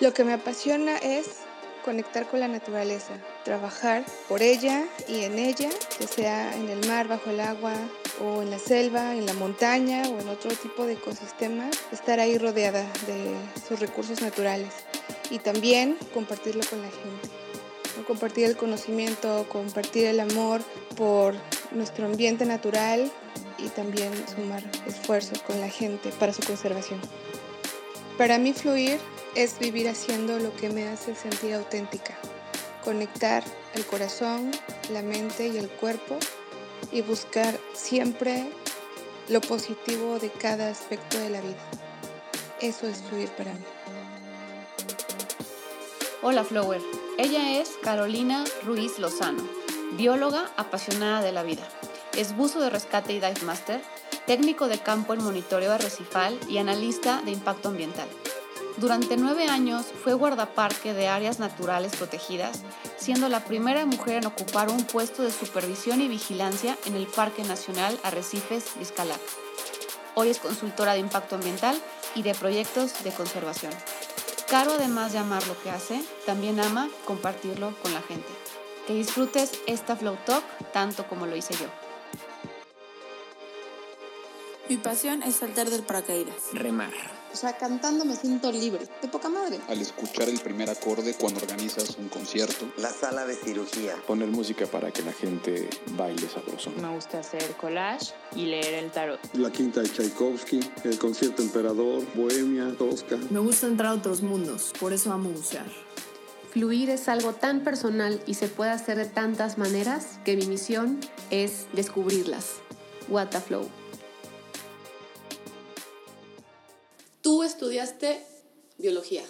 Lo que me apasiona es conectar con la naturaleza, trabajar por ella y en ella, ya sea en el mar, bajo el agua, o en la selva, en la montaña o en otro tipo de ecosistemas, estar ahí rodeada de sus recursos naturales y también compartirlo con la gente. Compartir el conocimiento, compartir el amor por nuestro ambiente natural y también sumar esfuerzos con la gente para su conservación. Para mí fluir es vivir haciendo lo que me hace sentir auténtica, conectar el corazón, la mente y el cuerpo y buscar siempre lo positivo de cada aspecto de la vida. Eso es fluir para mí. Hola Flower, ella es Carolina Ruiz Lozano, bióloga apasionada de la vida. Es buzo de rescate y dive master, técnico de campo en monitoreo arrecifal y analista de impacto ambiental. Durante nueve años fue guardaparque de áreas naturales protegidas, siendo la primera mujer en ocupar un puesto de supervisión y vigilancia en el Parque Nacional Arrecifes Izcalac. Hoy es consultora de impacto ambiental y de proyectos de conservación. Caro, además de amar lo que hace, también ama compartirlo con la gente. Que disfrutes esta Flow Talk tanto como lo hice yo. Mi pasión es saltar del paracaídas. Remar. O sea, cantando me siento libre, de poca madre. Al escuchar el primer acorde cuando organizas un concierto. La sala de cirugía. Poner música para que la gente baile sabroso. Me gusta hacer collage y leer el tarot. La quinta de Tchaikovsky, el concierto Emperador, Bohemia, Tosca. Me gusta entrar a otros mundos, por eso amo bucear. Fluir es algo tan personal y se puede hacer de tantas maneras que mi misión es descubrirlas. What the flow. Estudiaste biología.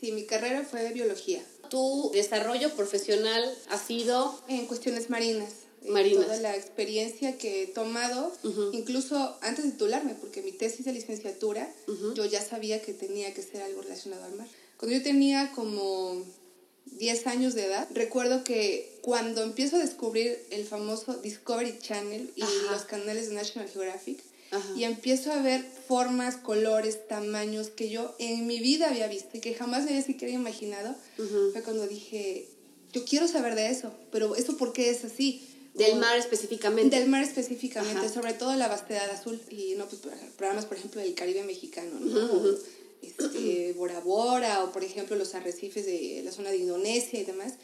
Sí, mi carrera fue de biología. Tu desarrollo profesional ha sido en cuestiones marinas. Marinas. Toda la experiencia que he tomado, incluso antes de titularme, porque mi tesis de licenciatura, yo ya sabía que tenía que ser algo relacionado al mar. Cuando yo tenía como 10 años de edad, recuerdo que cuando empiezo a descubrir el famoso Discovery Channel y los canales de National Geographic, y empiezo a ver formas, colores, tamaños que yo en mi vida había visto y que jamás me había siquiera imaginado, fue cuando dije, yo quiero saber de eso, pero ¿eso por qué es así? Del mar específicamente. Del mar específicamente, sobre todo la vastedad azul y no pues programas por ejemplo del Caribe mexicano, ¿no? este, Bora Bora o por ejemplo los arrecifes de la zona de Indonesia y demás.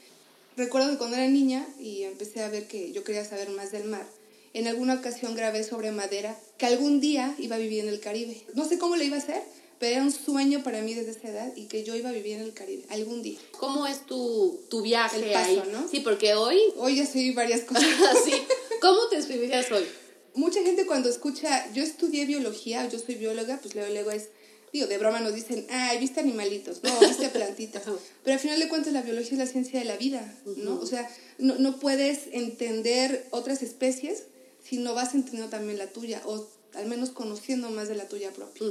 Recuerdo que cuando era niña y empecé a ver que yo quería saber más del mar, en alguna ocasión grabé sobre madera que algún día iba a vivir en el Caribe. No sé cómo lo iba a hacer, pero era un sueño para mí desde esa edad y que yo iba a vivir en el Caribe algún día. ¿Cómo es tu, tu viaje el paso, ahí? ¿no? Sí, porque hoy... Hoy ya soy varias cosas. sí. ¿Cómo te describirías hoy? Mucha gente cuando escucha, yo estudié biología, yo soy bióloga, pues luego, luego es, digo, de broma nos dicen, ay, viste animalitos, no, viste plantitas. Pero al final de cuentas la biología es la ciencia de la vida, ¿no? O sea, no, no puedes entender otras especies si no vas entendiendo también la tuya, o al menos conociendo más de la tuya propia.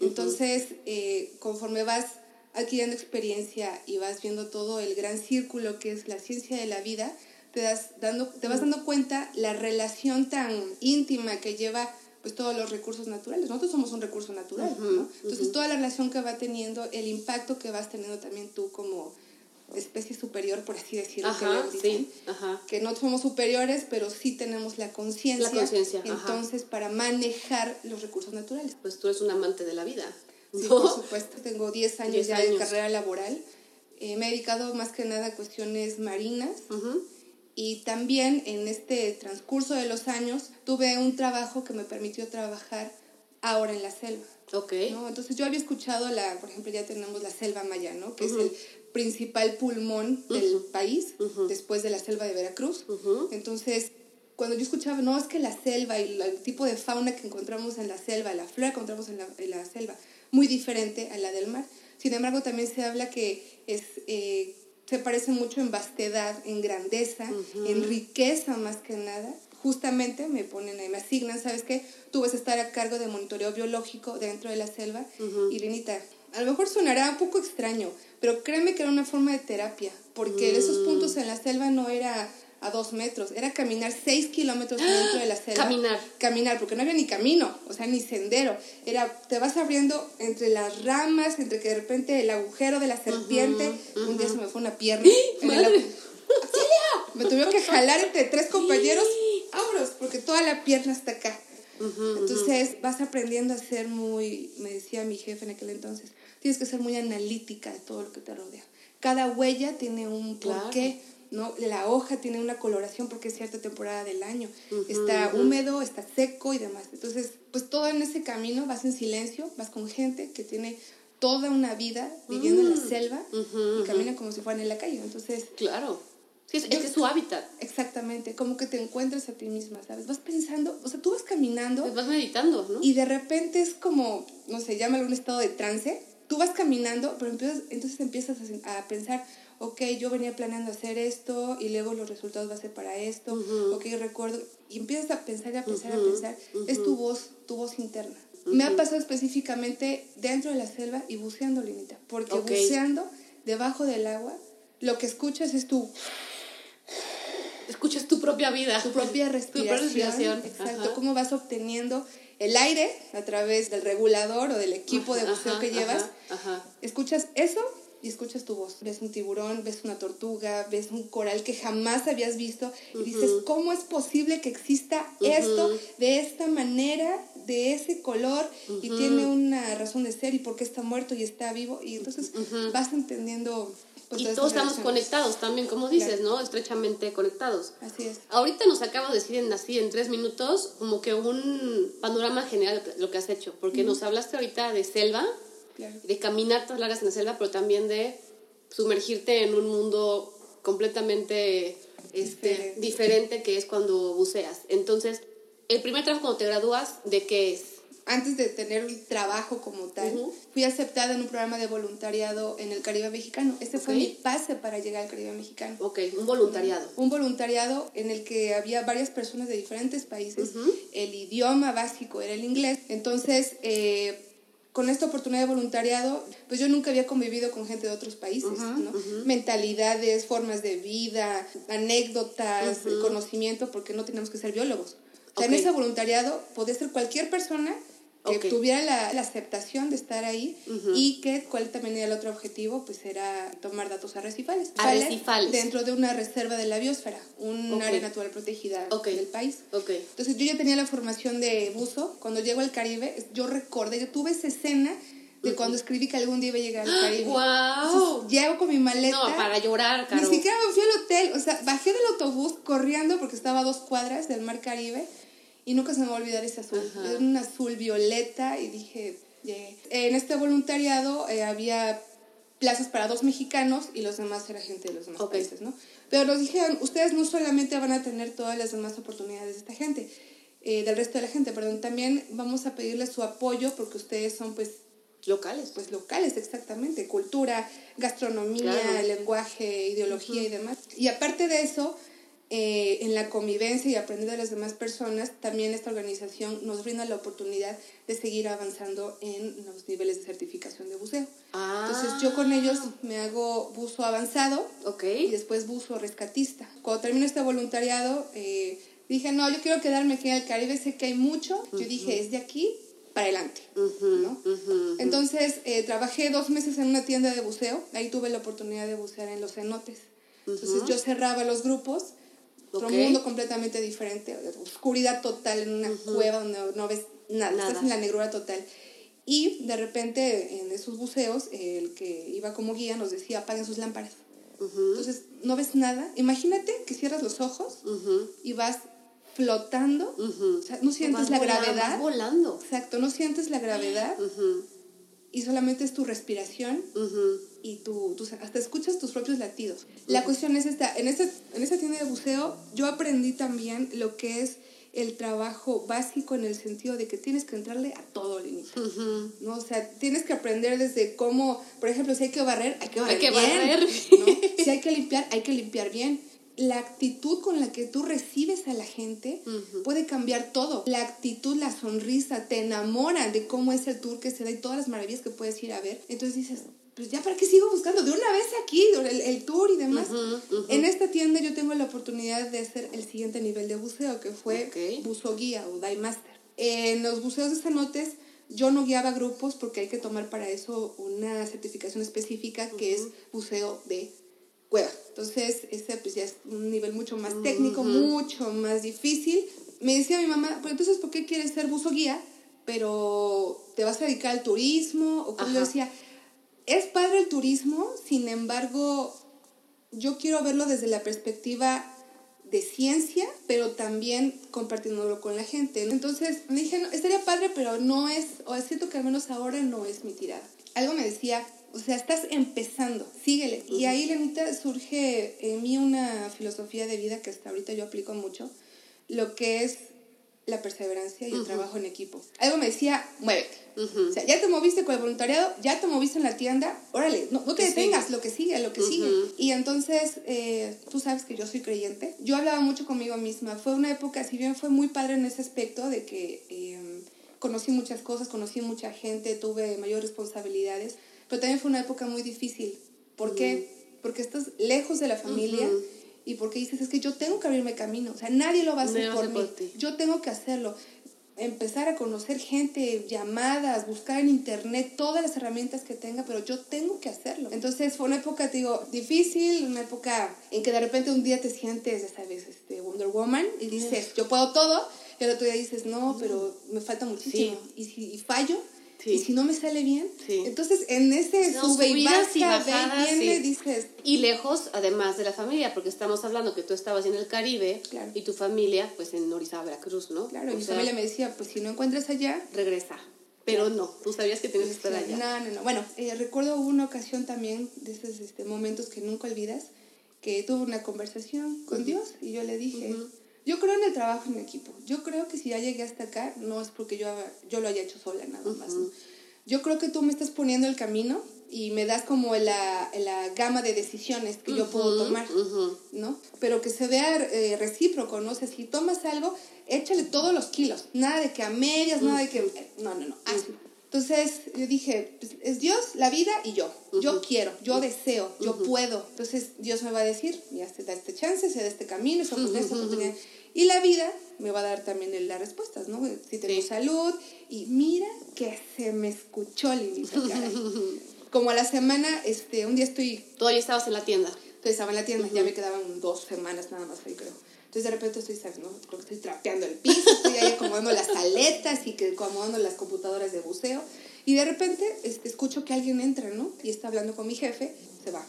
Entonces, eh, conforme vas adquiriendo experiencia y vas viendo todo el gran círculo que es la ciencia de la vida, te, das dando, te vas dando cuenta la relación tan íntima que lleva pues todos los recursos naturales. Nosotros somos un recurso natural, ¿no? Entonces, toda la relación que va teniendo, el impacto que vas teniendo también tú como especie superior, por así decirlo, Ajá, que, dicen, sí, ajá. que no somos superiores, pero sí tenemos la conciencia. La conciencia, ajá. Entonces, para manejar los recursos naturales. Pues tú eres un amante de la vida. Sí, ¿no? por supuesto. Tengo 10 años 10 ya de años. carrera laboral. Eh, me he dedicado más que nada a cuestiones marinas. Ujú. Y también en este transcurso de los años tuve un trabajo que me permitió trabajar ahora en la selva. Ok. ¿no? Entonces yo había escuchado, la, por ejemplo, ya tenemos la selva maya, ¿no? que es el principal pulmón del país, después de la selva de Veracruz. Entonces, cuando yo escuchaba, no, es que la selva y el tipo de fauna que encontramos en la selva, la flora que encontramos en la, en la selva, muy diferente a la del mar. Sin embargo, también se habla que es, eh, se parece mucho en vastedad, en grandeza, en riqueza más que nada. Justamente me ponen ahí, me asignan, ¿sabes qué? Tú vas a estar a cargo de monitoreo biológico dentro de la selva. Y Lenita, a lo mejor sonará un poco extraño, pero créeme que era una forma de terapia, porque esos puntos en la selva no era a dos metros, era caminar seis kilómetros dentro de la selva. Caminar. Caminar, porque no había ni camino, o sea, ni sendero. Era, te vas abriendo entre las ramas, entre que de repente el agujero de la serpiente, un día se me fue una pierna. en el agu- me tuvieron que jalar entre tres compañeros, vámonos, porque toda la pierna está acá. Entonces vas aprendiendo a ser muy, me decía mi jefe en aquel entonces, tienes que ser muy analítica de todo lo que te rodea. Cada huella tiene un porqué, ¿no? La hoja tiene una coloración porque es cierta temporada del año. Está húmedo, está seco y demás. Entonces, pues todo en ese camino vas en silencio, vas con gente que tiene toda una vida viviendo en la selva y camina como si fueran en la calle. Entonces, Claro. Sí, Yo- ese es su hábitat. exactamente, como que te encuentras a ti misma, ¿sabes? Vas pensando, o sea, tú vas caminando Pues vas meditando, ¿no? y de repente es como, no sé, llámalo un estado de trance. Tú vas caminando, pero empiezas, entonces empiezas a, pensar, ok, yo venía planeando hacer esto y luego los resultados va a ser para esto, ok, recuerdo, y empiezas a pensar y a pensar, a pensar. Es tu voz, tu voz interna. Me ha pasado específicamente dentro de la selva y buceando, Linita, porque Ok. buceando debajo del agua, lo que escuchas es tu Escuchas tu propia vida. tu propia Tu respiración. propia respiración. Exacto, Ajá. cómo vas obteniendo el aire a través del regulador o del equipo de buceo ajá, que llevas. ajá, ajá. Escuchas eso y escuchas tu voz. Ves un tiburón, ves una tortuga, ves un coral que jamás habías visto y dices, ¿cómo es posible que exista esto de esta manera, de ese color y tiene una razón de ser y por qué está muerto y está vivo? Y entonces vas entendiendo... pues, y todos estamos conectados también, como dices, Claro. ¿no? Estrechamente conectados. Así es. Ahorita nos acabo de decir en así en tres minutos como que un panorama general de lo que has hecho, porque nos hablaste ahorita de selva, Claro. de caminar todas largas en la selva, pero también de sumergirte en un mundo completamente este, Diferente. diferente. que es cuando buceas. Entonces, el primer trabajo cuando te gradúas, ¿de qué es? Antes de tener un trabajo como tal, fui aceptada en un programa de voluntariado en el Caribe mexicano. Este fue mi pase para llegar al Caribe mexicano. Ok, un voluntariado. Un voluntariado en el que había varias personas de diferentes países. El idioma básico era el inglés. Entonces, eh, con esta oportunidad de voluntariado, pues yo nunca había convivido con gente de otros países, ¿no? Mentalidades, formas de vida, anécdotas, conocimiento, porque no teníamos que ser biólogos. O sea, Ok. en ese voluntariado podía ser cualquier persona que tuviera la, la aceptación de estar ahí y que cuál también era el otro objetivo, pues era tomar datos arrecifales. Arrecifales. Dentro de una reserva de la biosfera, un Ok. área natural protegida Ok. del país. Entonces yo ya tenía la formación de buzo. Cuando llego al Caribe, yo recordé, yo tuve esa escena de cuando escribí que algún día iba a llegar al Caribe. ¡Guau! Entonces, llego con mi maleta. No, para llorar, Caro. Ni siquiera me fui al hotel, o sea, bajé del autobús corriendo porque estaba a dos cuadras del mar Caribe y nunca se me va a olvidar ese azul. Ajá. Era un azul violeta y dije. En este voluntariado eh, había plazas para dos mexicanos y los demás era gente de los demás Ok. países, ¿no? Pero nos dijeron, ustedes no solamente van a tener todas las demás oportunidades de esta gente, eh, del resto de la gente, perdón, también vamos a pedirles su apoyo porque ustedes son pues Locales. pues locales exactamente, cultura, gastronomía, Claro. lenguaje, ideología y demás. Y aparte de eso, eh, en la convivencia y aprender de las demás personas, también esta organización nos brinda la oportunidad de seguir avanzando en los niveles de certificación de buceo. Ah. Entonces yo con ellos me hago buzo avanzado Ok. y después buzo rescatista. Cuando termino este voluntariado, eh, dije, no, yo quiero quedarme aquí en el Caribe, sé que hay mucho. Yo dije, es de aquí para adelante. ¿no? Entonces, eh, trabajé dos meses en una tienda de buceo. Ahí tuve la oportunidad de bucear en los cenotes. Entonces, yo cerraba los grupos. Otro Ok. mundo completamente diferente. Oscuridad total en una cueva donde no ves nada. Nada. Estás en la negrura total. Y de repente, en esos buceos, el que iba como guía nos decía, apaguen sus lámparas. Entonces, no ves nada. Imagínate que cierras los ojos y vas flotando. O sea, no sientes la volando, gravedad. vas volando. Exacto, no sientes la gravedad y solamente es tu respiración y tu, tus- hasta escuchas tus propios latidos. La cuestión es esta, en esta, en esta tienda de buceo yo aprendí también lo que es el trabajo básico en el sentido de que tienes que entrarle a todo, Linita. ¿no? O sea, tienes que aprender desde cómo, por ejemplo, si hay que barrer, hay que barrer que bien, barrer. ¿no? Si hay que limpiar, hay que limpiar bien. La actitud con la que tú recibes a la gente puede cambiar todo. La actitud, la sonrisa, te enamora de cómo es el tour que se da y todas las maravillas que puedes ir a ver. Entonces dices, pues ya para qué sigo buscando de una vez aquí el, el tour y demás. En esta tienda yo tengo la oportunidad de hacer el siguiente nivel de buceo, que fue buzo guía o dive master. En los buceos de cenotes yo no guiaba grupos porque hay que tomar para eso una certificación específica que es buceo de cueva. Entonces, ese pues ya es un nivel mucho más técnico, mucho más difícil. Me decía mi mamá, pues entonces, ¿por qué quieres ser buzo guía? Pero te vas a dedicar al turismo. O como yo decía, es padre el turismo, sin embargo, yo quiero verlo desde la perspectiva de ciencia, pero también compartiéndolo con la gente. Entonces me dije, no, estaría padre, pero no es, o es cierto que al menos ahora no es mi tirada. Algo me decía, o sea, estás empezando, síguele. Y ahí, Lenita, surge en mí una filosofía de vida que hasta ahorita yo aplico mucho, lo que es la perseverancia y el trabajo en equipo. Algo me decía, muévete. O sea, ya te moviste con el voluntariado, ya te moviste en la tienda, órale, no, te detengas, lo que sigue, lo que sigue. Y entonces, eh, tú sabes que yo soy creyente. Yo hablaba mucho conmigo misma. Fue una época, si bien fue muy padre en ese aspecto, de que em, conocí muchas cosas, conocí mucha gente, tuve mayores responsabilidades, pero también fue una época muy difícil. ¿Por qué? Porque estás lejos de la familia y porque dices, es que yo tengo que abrirme camino, o sea, nadie lo va a hacer por mí, yo tengo que hacerlo. Empezar a conocer gente, llamadas, buscar en internet todas las herramientas que tenga, pero yo tengo que hacerlo. Entonces fue una época, te digo, difícil, una época en que de repente un día te sientes, ya sabes, este, Wonder Woman y dices, yo puedo todo, y el otro día dices, no, pero me falta muchísimo. Y si y fallo, y si no me sale bien, entonces en ese sube y baja, y dices... Y lejos, además de la familia, porque estamos hablando que tú estabas en el Caribe y tu familia, pues en Orizaba, Veracruz, ¿no? Claro, y mi familia me decía, pues si no encuentras allá... Regresa. Pero no, tú sabías que tenías que estar allá. No, no, no. Bueno, eh, recuerdo una ocasión también de esos este, momentos que nunca olvidas, que tuve una conversación con Dios y yo le dije... Yo creo en el trabajo en equipo. Yo creo que si ya llegué hasta acá, no es porque yo, yo lo haya hecho sola nada más. Yo creo que tú me estás poniendo el camino y me das como la, la gama de decisiones que yo puedo tomar, ¿no? Pero que se vea eh, recíproco, ¿no? O sea, si tomas algo, échale todos los kilos. Nada de que a medias, nada de que... No, no, no, hazlo. Entonces yo dije, pues, es Dios, la vida y yo. Yo quiero, yo deseo, yo puedo. Entonces Dios me va a decir, ya se da este chance, se da este camino, esa oportunidad. Y la vida me va a dar también las respuestas, ¿no? Si tengo salud. Y mira que se me escuchó, Lilita, Como a la semana, este, un día estoy... Todavía estabas en la tienda. Entonces estaba en la tienda, ya me quedaban dos semanas nada más ahí, creo. Entonces de repente estoy, ¿no? Creo que estoy trapeando el piso, estoy ahí acomodando las aletas y que acomodando las computadoras de buceo. Y de repente este, escucho que alguien entra, ¿no? Y está hablando con mi jefe, se va.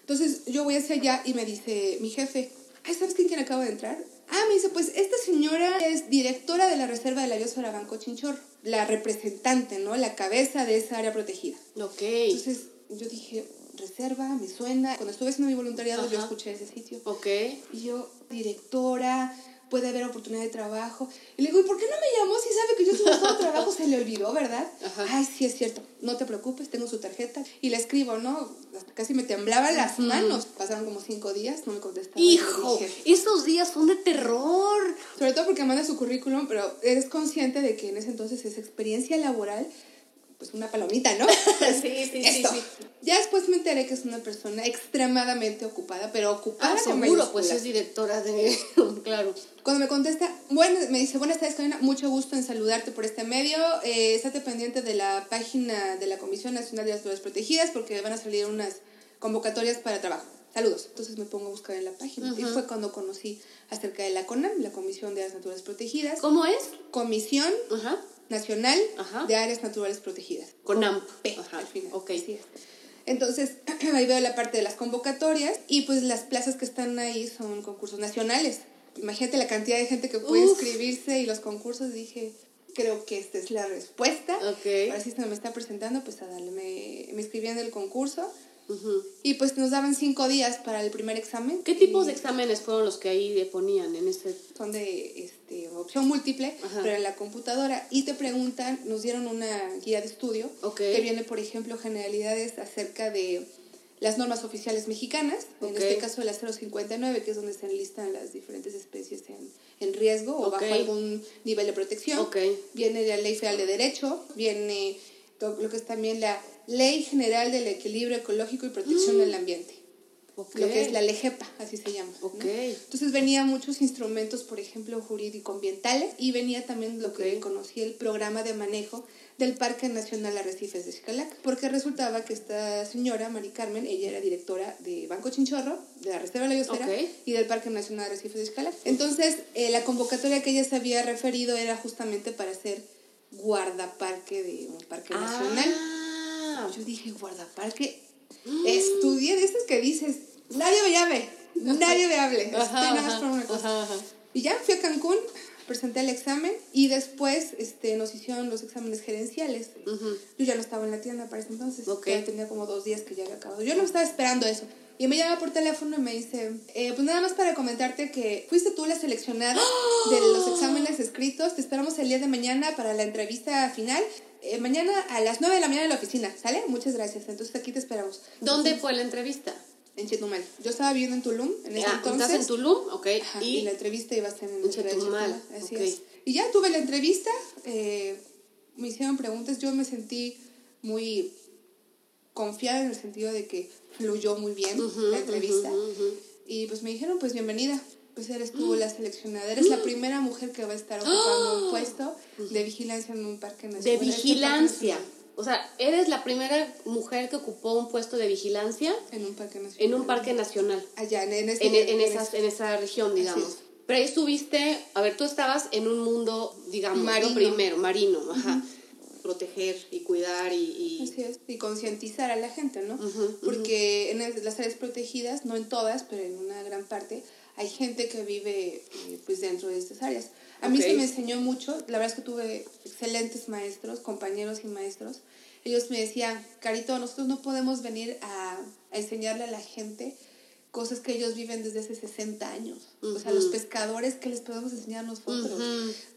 Entonces yo voy hacia allá y me dice mi jefe, ay, ¿sabes quién, quién acaba de entrar? Ah, me dice, pues esta señora es directora de la Reserva de la Biosfera Banco Chinchorro, la representante, ¿no? La cabeza de esa área protegida. Ok. Entonces yo dije, reserva, me suena. Cuando estuve haciendo mi voluntariado, yo escuché ese sitio. Ok. Y yo, directora, puede haber oportunidad de trabajo. Y le digo, ¿y por qué no me llamó si sabe que yo estoy buscando trabajo? Se le olvidó, ¿verdad? Ay, sí, es cierto. No te preocupes, tengo su tarjeta. Y le escribo, ¿no? casi me temblaban las manos. Pasaron como cinco días, no me contestaba. ¡Hijo! esos días son de terror. Sobre todo porque manda su currículum, pero eres consciente de que en ese entonces esa experiencia laboral pues una palomita, ¿no? sí, sí, sí, Ya después me enteré que es una persona extremadamente ocupada, pero ocupada ah, seguro, pues es directora de... claro. Cuando me contesta, bueno, me dice, buenas tardes, Karina, mucho gusto en saludarte por este medio. Eh, estate pendiente de la página de la Comisión Nacional de las Naturales Protegidas porque van a salir unas convocatorias para trabajo. Saludos. Entonces me pongo a buscar en la página. Y fue cuando conocí acerca de la CONAM, la Comisión de las Naturales Protegidas. ¿Cómo es? Comisión Ajá. Nacional de Áreas Naturales Protegidas. CONAMP. al final. Ok. Entonces, ahí veo la parte de las convocatorias y pues las plazas que están ahí son concursos nacionales. Imagínate la cantidad de gente que puede inscribirse y los concursos. Dije, creo que esta es la respuesta. Okay. Ahora sí se me está presentando, pues a darle. Me, me inscribí en el concurso y pues nos daban cinco días para el primer examen. ¿Qué tipos de exámenes fueron los que ahí ponían en ese? Son de este, opción múltiple, pero en la computadora. Y te preguntan, nos dieron una guía de estudio que viene, por ejemplo, generalidades acerca de las normas oficiales mexicanas, en este caso la 059, que es donde se enlistan las diferentes especies en, en riesgo o bajo algún nivel de protección. Viene de la Ley Federal de Derecho, viene lo que es también la Ley General del Equilibrio Ecológico y Protección del Ambiente. Lo que es la LEGEPA, así se llama. Entonces venía muchos instrumentos, por ejemplo, jurídico-ambientales, y venía también lo que conocía el programa de manejo del Parque Nacional Arrecifes de Xcalac, porque resultaba que esta señora, Mari Carmen, ella era directora de Banco Chinchorro, de la Reserva de la Biosfera y del Parque Nacional Arrecifes de Xcalac. Entonces, eh, la convocatoria que ella se había referido era justamente para ser guardaparque de un parque ah. nacional. Yo dije, guardaparque, estudié de esas que dices, nadie me llame, nadie me hable, Y ya fui a Cancún, presenté el examen y después este, nos hicieron los exámenes gerenciales. Yo ya no estaba en la tienda para ese entonces, ya tenía como dos días que ya había acabado. Yo no estaba esperando eso. Y me llama por teléfono y me dice, eh, pues nada más para comentarte que fuiste tú la seleccionada de los exámenes escritos, te esperamos el día de mañana para la entrevista final. Eh, mañana a las 9 de la mañana en la oficina, ¿sale? Muchas gracias. Entonces aquí te esperamos. ¿Dónde fue la entrevista? En Chetumal. Yo estaba viviendo en Tulum en ese entonces. ¿Estás en Tulum? Ok. ¿Y? la entrevista iba a ser en, Chetumal. Así es. Y ya tuve la entrevista, eh, me hicieron preguntas, yo me sentí muy confiada en el sentido de que fluyó muy bien la entrevista. y pues me dijeron, pues bienvenida, pues eres tú la seleccionada. Eres la primera mujer que va a estar ocupando un puesto de vigilancia en un parque nacional. De vigilancia. O sea, eres la primera mujer que ocupó un puesto de vigilancia en un parque nacional. En un parque nacional. Allá, en, en, en, en, esas, en esa región, digamos. Pero ahí estuviste, a ver, tú estabas en un mundo, digamos, marino. primero, marino, ajá proteger y cuidar y... y... concientizar a la gente, ¿no? Porque en las áreas protegidas, no en todas, pero en una gran parte, hay gente que vive eh, pues dentro de estas áreas. A mí se me enseñó mucho, la verdad es que tuve excelentes maestros, compañeros y maestros. Ellos me decían, Carito, nosotros no podemos venir a, enseñarle a la gente cosas que ellos viven desde hace 60 años. O sea, los pescadores, ¿qué les podemos enseñar nosotros?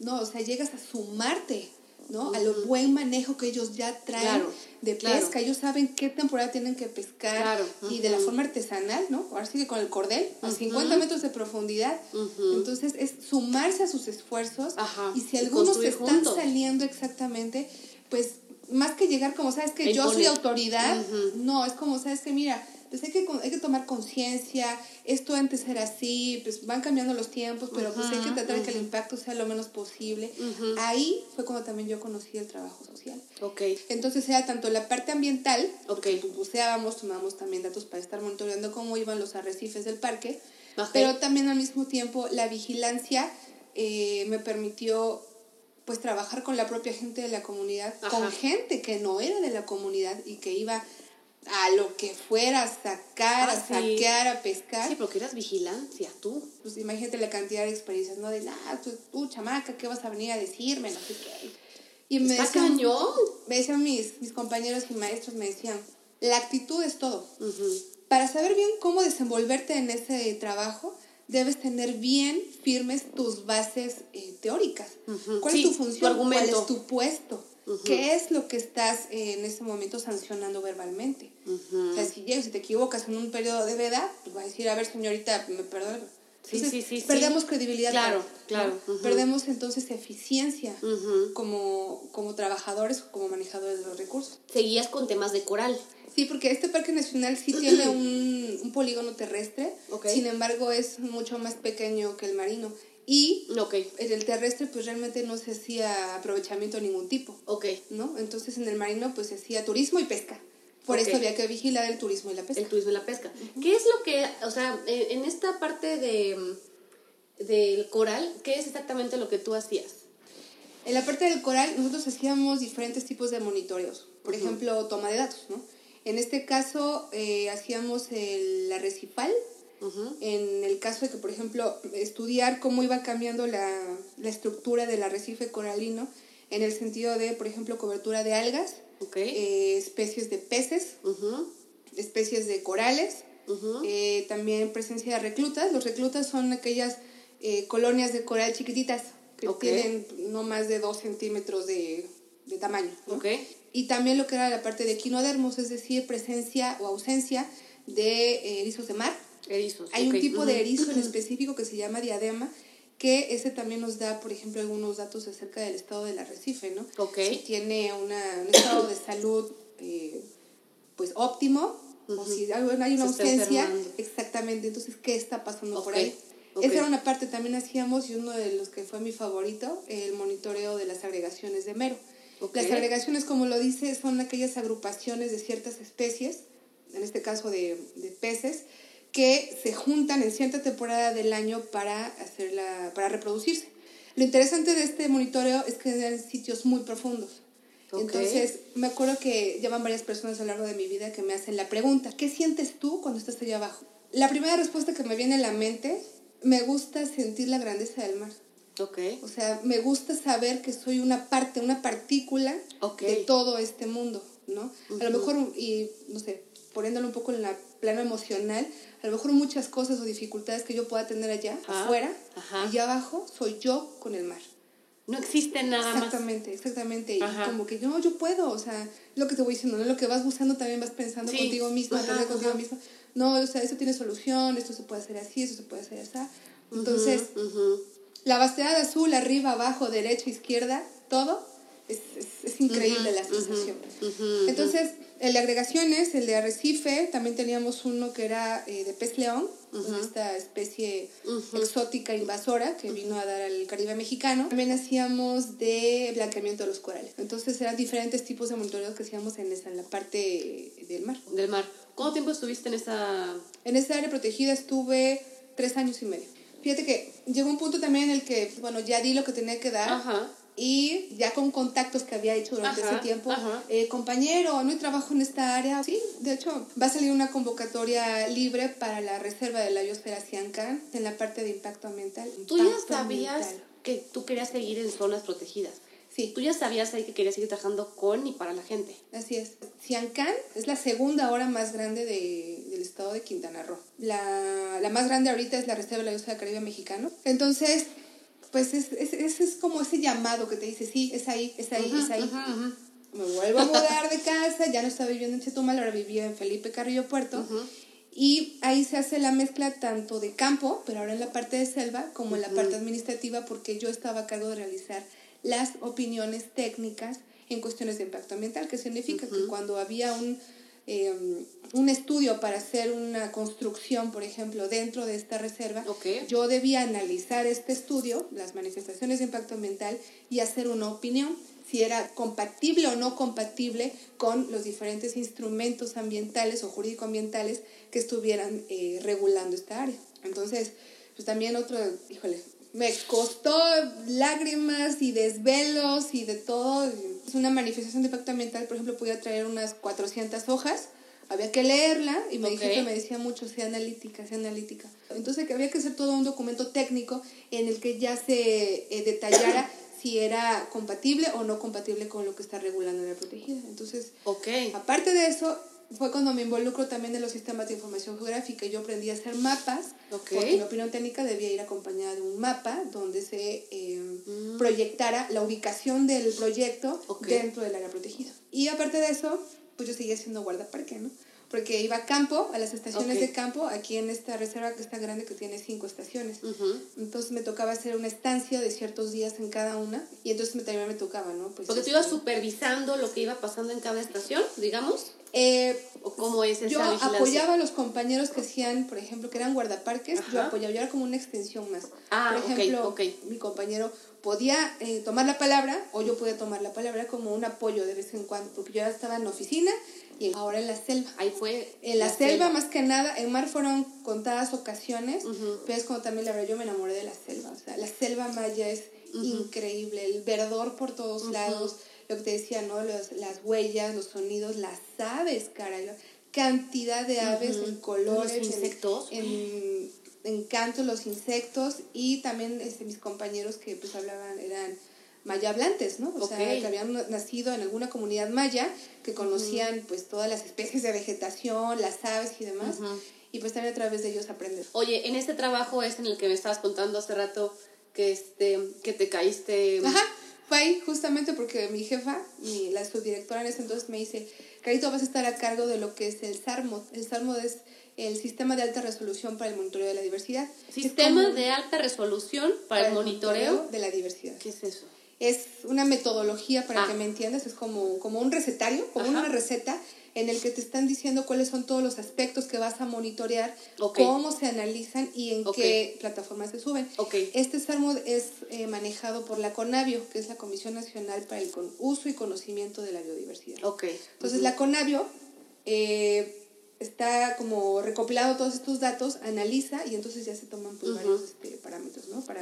No, o sea, llegas a sumarte ¿no? A lo buen manejo que ellos ya traen de pesca. Ellos saben qué temporada tienen que pescar y de la forma artesanal, ¿no? Ahora sigue con el cordel, a 50 metros de profundidad. Entonces es sumarse a sus esfuerzos y si algunos están saliendo exactamente, pues más que llegar como, sabes que yo soy autoridad, no, es como, sabes que mira, pues hay que, hay que tomar conciencia, esto antes era así, pues van cambiando los tiempos, pero pues hay que tratar de que el impacto sea lo menos posible. Ahí fue cuando también yo conocí el trabajo social. Okay. Entonces era tanto la parte ambiental, okay. pues, buceábamos, tomábamos también datos para estar monitoreando cómo iban los arrecifes del parque, pero también al mismo tiempo la vigilancia eh, me permitió pues trabajar con la propia gente de la comunidad, con gente que no era de la comunidad y que iba a lo que fuera, a sacar, a ah, saquear, a pescar. Sí, porque eras vigilancia, tú. Pues imagínate la cantidad de experiencias, ¿no? De, ah, tú, chamaca, ¿qué vas a venir a decirme? No sé qué. Y me decían, Me decían mis, mis compañeros y maestros, me decían, la actitud es todo. Para saber bien cómo desenvolverte en ese trabajo, debes tener bien firmes tus bases eh, teóricas. ¿Cuál es tu función? ¿Cuál es tu puesto? ¿Qué es lo que estás eh, en ese momento sancionando verbalmente? O sea, si, si te equivocas en un periodo de veda, pues vas a decir, a ver, señorita, me perdone. Sí, sí, sí, perdemos credibilidad. Claro, claro. Perdemos entonces eficiencia como, como trabajadores, como manejadores de los recursos. Seguías con temas de coral. Sí, porque este parque nacional sí tiene un, un polígono terrestre, sin embargo es mucho más pequeño que el marino. Y en el terrestre pues realmente no se hacía aprovechamiento de ningún tipo. Ok. ¿No? Entonces en el marino pues se hacía turismo y pesca. Por eso había que vigilar el turismo y la pesca. El turismo y la pesca. ¿Qué es lo que, o sea, en esta parte de del coral, qué es exactamente lo que tú hacías? En la parte del coral nosotros hacíamos diferentes tipos de monitoreos. Por ejemplo, toma de datos, ¿no? En este caso eh, hacíamos el arrecifal, en el caso de que, por ejemplo, estudiar cómo iba cambiando la, estructura del arrecife coralino, en el sentido de, por ejemplo, cobertura de algas, eh, especies de peces, especies de corales, eh, también presencia de reclutas. Los reclutas son aquellas eh, colonias de coral chiquititas que tienen no más de 2 centímetros de, tamaño. Y también lo que era la parte de equinodermos, es decir, presencia o ausencia de erizos de mar. Erizos. Hay un tipo de erizo en específico que se llama diadema, que ese también nos da, por ejemplo, algunos datos acerca del estado del arrecife, ¿no? Ok. Si tiene una, un estado de salud eh, pues óptimo, o si hay una ausencia, exactamente, entonces, ¿qué está pasando por ahí? Esa era una parte, también hacíamos, y uno de los que fue mi favorito, el monitoreo de las agregaciones de mero. Las agregaciones, como lo dice, son aquellas agrupaciones de ciertas especies, en este caso de, de peces, que se juntan en cierta temporada del año para, hacerla, para reproducirse. Lo interesante de este monitoreo es que en sitios muy profundos. Entonces, me acuerdo que llaman varias personas a lo largo de mi vida que me hacen la pregunta, ¿qué sientes tú cuando estás allá abajo? La primera respuesta que me viene a la mente, me gusta sentir la grandeza del mar. Okay. O sea, me gusta saber que soy una parte, una partícula de todo este mundo, ¿no? A lo mejor, y no sé, poniéndolo un poco en la plano emocional, a lo mejor muchas cosas o dificultades que yo pueda tener allá, afuera, allá abajo, soy yo con el mar. No existe nada exactamente, más. Exactamente, exactamente. Y como que no, yo puedo, o sea, lo que te voy diciendo, ¿no? Lo que vas buscando también vas pensando contigo misma, contigo misma. No, o sea, eso tiene solución, esto se puede hacer así, eso se puede hacer así. Entonces, la vastedad azul, arriba, abajo, derecha, izquierda, todo, es, es, increíble la sensación. Entonces, el de agregaciones, el de arrecife, también teníamos uno que era eh, de pez león, esta especie exótica invasora que vino a dar al Caribe mexicano. También hacíamos de blanqueamiento de los corales. Entonces eran diferentes tipos de monitoreos que hacíamos en, esa, en la parte del mar. Del mar. ¿Cuánto tiempo estuviste en esa...? En esa área protegida estuve tres años y medio. Fíjate que llegó un punto también en el que, bueno, ya di lo que tenía que dar. Ajá y ya con contactos que había hecho durante ese tiempo, eh, compañero, no hay trabajo en esta área. Sí, de hecho, va a salir una convocatoria libre para la reserva de la biosfera Ciancán en la parte de impacto ambiental. ¿Tú ya sabías que tú querías seguir en zonas protegidas? Sí. Tú ya sabías ahí que querías seguir trabajando con y para la gente. Así es. Ciancán es la segunda hora más grande de, del estado de Quintana Roo. La, la más grande ahorita es la reserva de la biosfera Caribe Mexicano. Entonces, pues es, es, es, como ese llamado que te dice, sí, es ahí, es ahí, es ahí. Me vuelvo a mudar de casa, ya no estaba viviendo en Chetumal, ahora vivía en Felipe Carrillo Puerto. Y ahí se hace la mezcla tanto de campo, pero ahora en la parte de selva, como en la parte administrativa, porque yo estaba a cargo de realizar las opiniones técnicas en cuestiones de impacto ambiental, que significa que cuando había un Em, un estudio para hacer una construcción, por ejemplo, dentro de esta reserva, yo debía analizar este estudio, las manifestaciones de impacto ambiental, y hacer una opinión si era compatible o no compatible con los diferentes instrumentos ambientales o jurídico-ambientales que estuvieran eh, regulando esta área. Entonces, pues también otro, híjole, me costó lágrimas y desvelos y de todo. Es una manifestación de impacto ambiental, por ejemplo, podía traer unas 400 hojas, había que leerla y me que me decía mucho, sea analítica, sea analítica. Entonces que había que hacer todo un documento técnico en el que ya se eh, detallara si era compatible o no compatible con lo que está regulando la protegida. Entonces, okay. aparte de eso, fue cuando me involucro también en los sistemas de información geográfica. Yo aprendí a hacer mapas, porque mi opinión técnica debía ir acompañada de un mapa donde se eh, mm. proyectara la ubicación del proyecto dentro del área protegida. Y aparte de eso, pues yo seguía siendo guardaparque, ¿no? Porque iba a campo, a las estaciones de campo, aquí en esta reserva que está grande, que tiene cinco estaciones. Entonces me tocaba hacer una estancia de ciertos días en cada una, y entonces me, también me tocaba, ¿no? Pues, Porque tú ibas este, supervisando lo que iba pasando en cada estación, digamos. Eh, ¿O cómo es esa Yo apoyaba a los compañeros que hacían, por ejemplo, que eran guardaparques, yo apoyaba, yo era como una extensión más. Ah, por ejemplo, mi compañero podía eh, tomar la palabra o yo podía tomar la palabra como un apoyo de vez en cuando, porque yo estaba en la oficina y ahora en la selva. Ahí fue. En la, selva, más que nada, en mar fueron contadas ocasiones, pero es como también la verdad yo me enamoré de la selva. O sea, la selva maya es increíble, el verdor por todos lados lo que te decía, ¿no? Los, las huellas, los sonidos, las aves, cara, cantidad de aves en colores, los insectos, en, en, canto, los insectos y también este, mis compañeros que pues hablaban, eran maya hablantes, ¿no? O sea, que habían nacido en alguna comunidad maya, que conocían pues todas las especies de vegetación, las aves y demás, y pues también a través de ellos aprender. Oye, en este trabajo es en el que me estabas contando hace rato que este que te caíste Ajá Fue ahí justamente porque mi jefa, mi, la subdirectora en ese entonces me dice, Carito, vas a estar a cargo de lo que es el SARMOD. El SARMOD es el Sistema de Alta Resolución para el Monitoreo de la Diversidad. Sistema de Alta Resolución para, el monitoreo, de la Diversidad. ¿Qué es eso? Es una metodología, para que me entiendas, es como, como un recetario, como una receta en el que te están diciendo cuáles son todos los aspectos que vas a monitorear, cómo se analizan y en qué plataformas se suben. Este SARMOD es eh, manejado por la CONABIO, que es la Comisión Nacional para el Uso y Conocimiento de la Biodiversidad. Entonces, la CONABIO eh, está como recopilado todos estos datos, analiza y entonces ya se toman pues, varios este, parámetros ¿no? para,